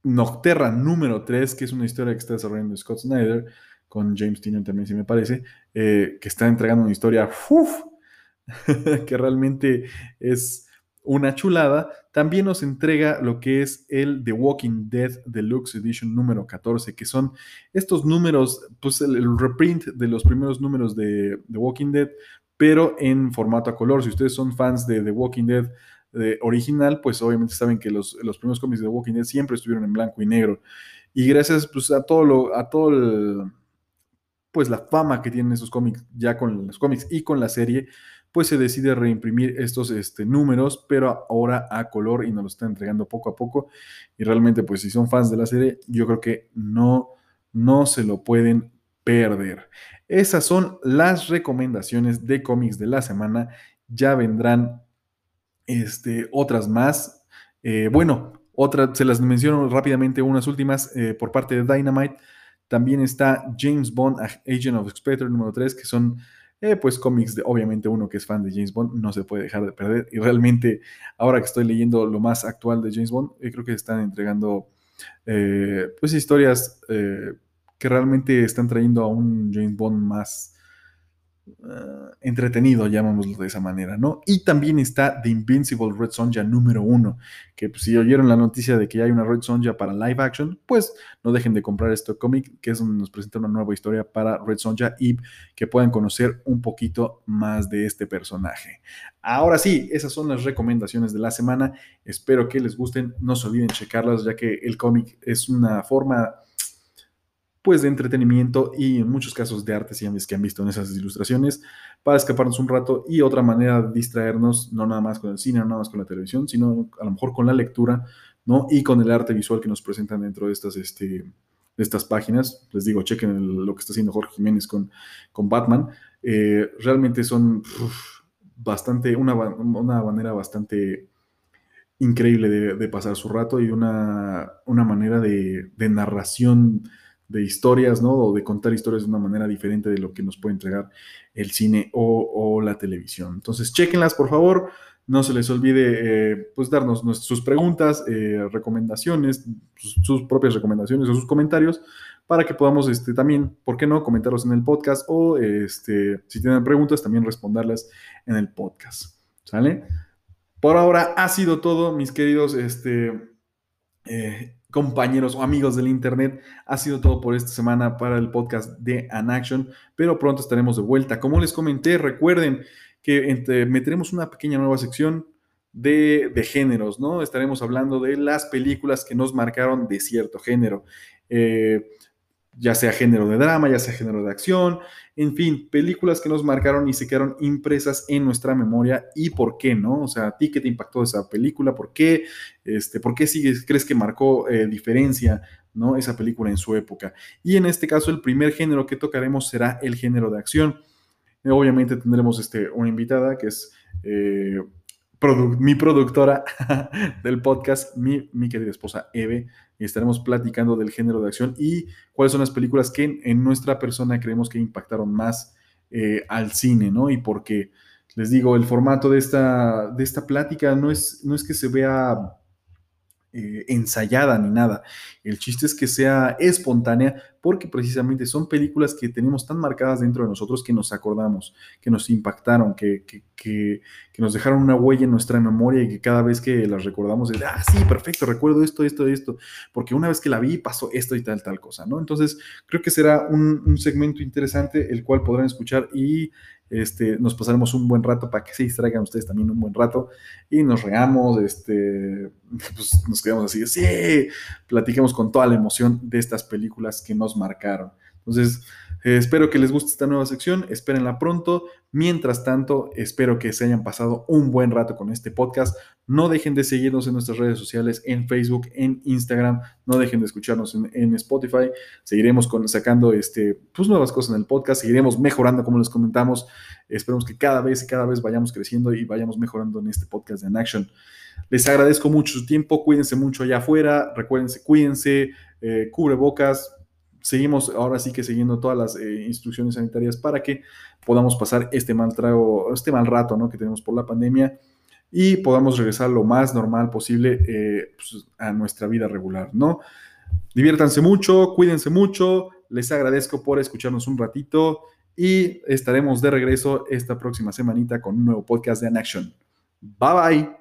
Nocterra número 3, que es una historia que está desarrollando Scott Snyder, con James Tynion también, si me parece, eh, que está entregando una historia (laughs) que realmente es una chulada. También nos entrega lo que es el The Walking Dead Deluxe Edition número 14, que son estos números, pues el, reprint de los primeros números de The Walking Dead, pero en formato a color. Si ustedes son fans de The Walking Dead, original, pues obviamente saben que los, los primeros cómics de Walking Dead siempre estuvieron en blanco y negro. Y gracias pues, a todo lo, a todo el, pues la fama que tienen esos cómics ya con los cómics y con la serie, pues se decide reimprimir estos este, números, pero ahora a color y nos lo están entregando poco a poco. Y realmente, pues si son fans de la serie, yo creo que no, no se lo pueden perder. Esas son las recomendaciones de cómics de la semana. Ya vendrán este, otras más. Eh, bueno, otras, se las menciono rápidamente, unas últimas eh, por parte de Dynamite. También está James Bond, Agent of Spectre número 3, que son eh, pues cómics de, obviamente uno que es fan de James Bond no se puede dejar de perder. Y realmente ahora que estoy leyendo lo más actual de James Bond, eh, creo que están entregando pues historias que realmente están trayendo a un James Bond más uh, entretenido, llamémoslo de esa manera, ¿no? Y también está The Invincible Red Sonja número uno, que pues, si oyeron la noticia de que hay una Red Sonja para live action, pues no dejen de comprar este cómic, que es donde nos presenta una nueva historia para Red Sonja y que puedan conocer un poquito más de este personaje. Ahora sí, esas son las recomendaciones de la semana. Espero que les gusten. No se olviden checarlas, ya que el cómic es una forma pues de entretenimiento y en muchos casos de arte, si han, que han visto en esas ilustraciones, para escaparnos un rato y otra manera de distraernos, no nada más con el cine, no nada más con la televisión, sino a lo mejor con la lectura, ¿no? Y con el arte visual que nos presentan dentro de estas, este, de estas páginas. Les digo, chequen lo que está haciendo Jorge Jiménez con, con Batman. Eh, realmente son bastante, una, una, manera bastante increíble de, pasar su rato y una, una manera de, de narración de historias, ¿no? O de contar historias de una manera diferente de lo que nos puede entregar el cine o, la televisión. Entonces, chequenlas, por favor. No se les olvide, eh, pues, darnos sus preguntas, eh, recomendaciones, sus, propias recomendaciones o sus comentarios para que podamos este, también, ¿por qué no?, comentarlos en el podcast o este, si tienen preguntas, también responderlas en el podcast. ¿Sale? Por ahora ha sido todo, mis queridos este, eh, compañeros o amigos del Internet. Ha sido todo por esta semana para el podcast de An Action, pero pronto estaremos de vuelta. Como les comenté, recuerden que meteremos una pequeña nueva sección de, géneros, ¿no? Estaremos hablando de las películas que nos marcaron de cierto género. Eh, ya sea género de drama, ya sea género de acción, en fin, películas que nos marcaron y se quedaron impresas en nuestra memoria y por qué, ¿no? O sea, a ti qué te impactó esa película, por qué, este, por qué sigues, crees que marcó eh, diferencia, ¿no? Esa película en su época. Y en este caso, el primer género que tocaremos será el género de acción. Obviamente tendremos este, una invitada que es eh, mi productora (laughs) del podcast, mi, querida esposa Eve, y estaremos platicando del género de acción y cuáles son las películas que en, nuestra persona creemos que impactaron más eh, al cine, ¿no? Y porque, les digo, el formato de esta, de esta plática no es, no es que se vea eh, ensayada ni nada. El chiste es que sea espontánea porque precisamente son películas que tenemos tan marcadas dentro de nosotros que nos acordamos, que nos impactaron, que, que, nos dejaron una huella en nuestra memoria y que cada vez que las recordamos es, ah, sí, perfecto, recuerdo esto, esto, esto, porque una vez que la vi pasó esto y tal, tal cosa, ¿no? Entonces, creo que será un, un segmento interesante el cual podrán escuchar y este, nos pasaremos un buen rato para que se distraigan ustedes también un buen rato y nos reamos, este, (laughs) pues nos quedamos así, sí, platiquemos con toda la emoción de estas películas que nos marcaron. Entonces, eh, espero que les guste esta nueva sección, espérenla pronto. Mientras tanto, espero que se hayan pasado un buen rato con este podcast. No dejen de seguirnos en nuestras redes sociales, en Facebook, en Instagram. No dejen de escucharnos en, Spotify. Seguiremos con, sacando este, pues, nuevas cosas en el podcast. Seguiremos mejorando, como les comentamos. Esperemos que cada vez y cada vez vayamos creciendo y vayamos mejorando en este podcast de En Action. Les agradezco mucho su tiempo. Cuídense mucho allá afuera. Recuérdense, cuídense. Eh, cubre bocas seguimos ahora sí que siguiendo todas las eh, instrucciones sanitarias para que podamos pasar este mal trago, este mal rato ¿no? que tenemos por la pandemia y podamos regresar lo más normal posible eh, pues, a nuestra vida regular, ¿no? Diviértanse mucho, cuídense mucho, les agradezco por escucharnos un ratito y estaremos de regreso esta próxima semanita con un nuevo podcast de An Action. Bye bye.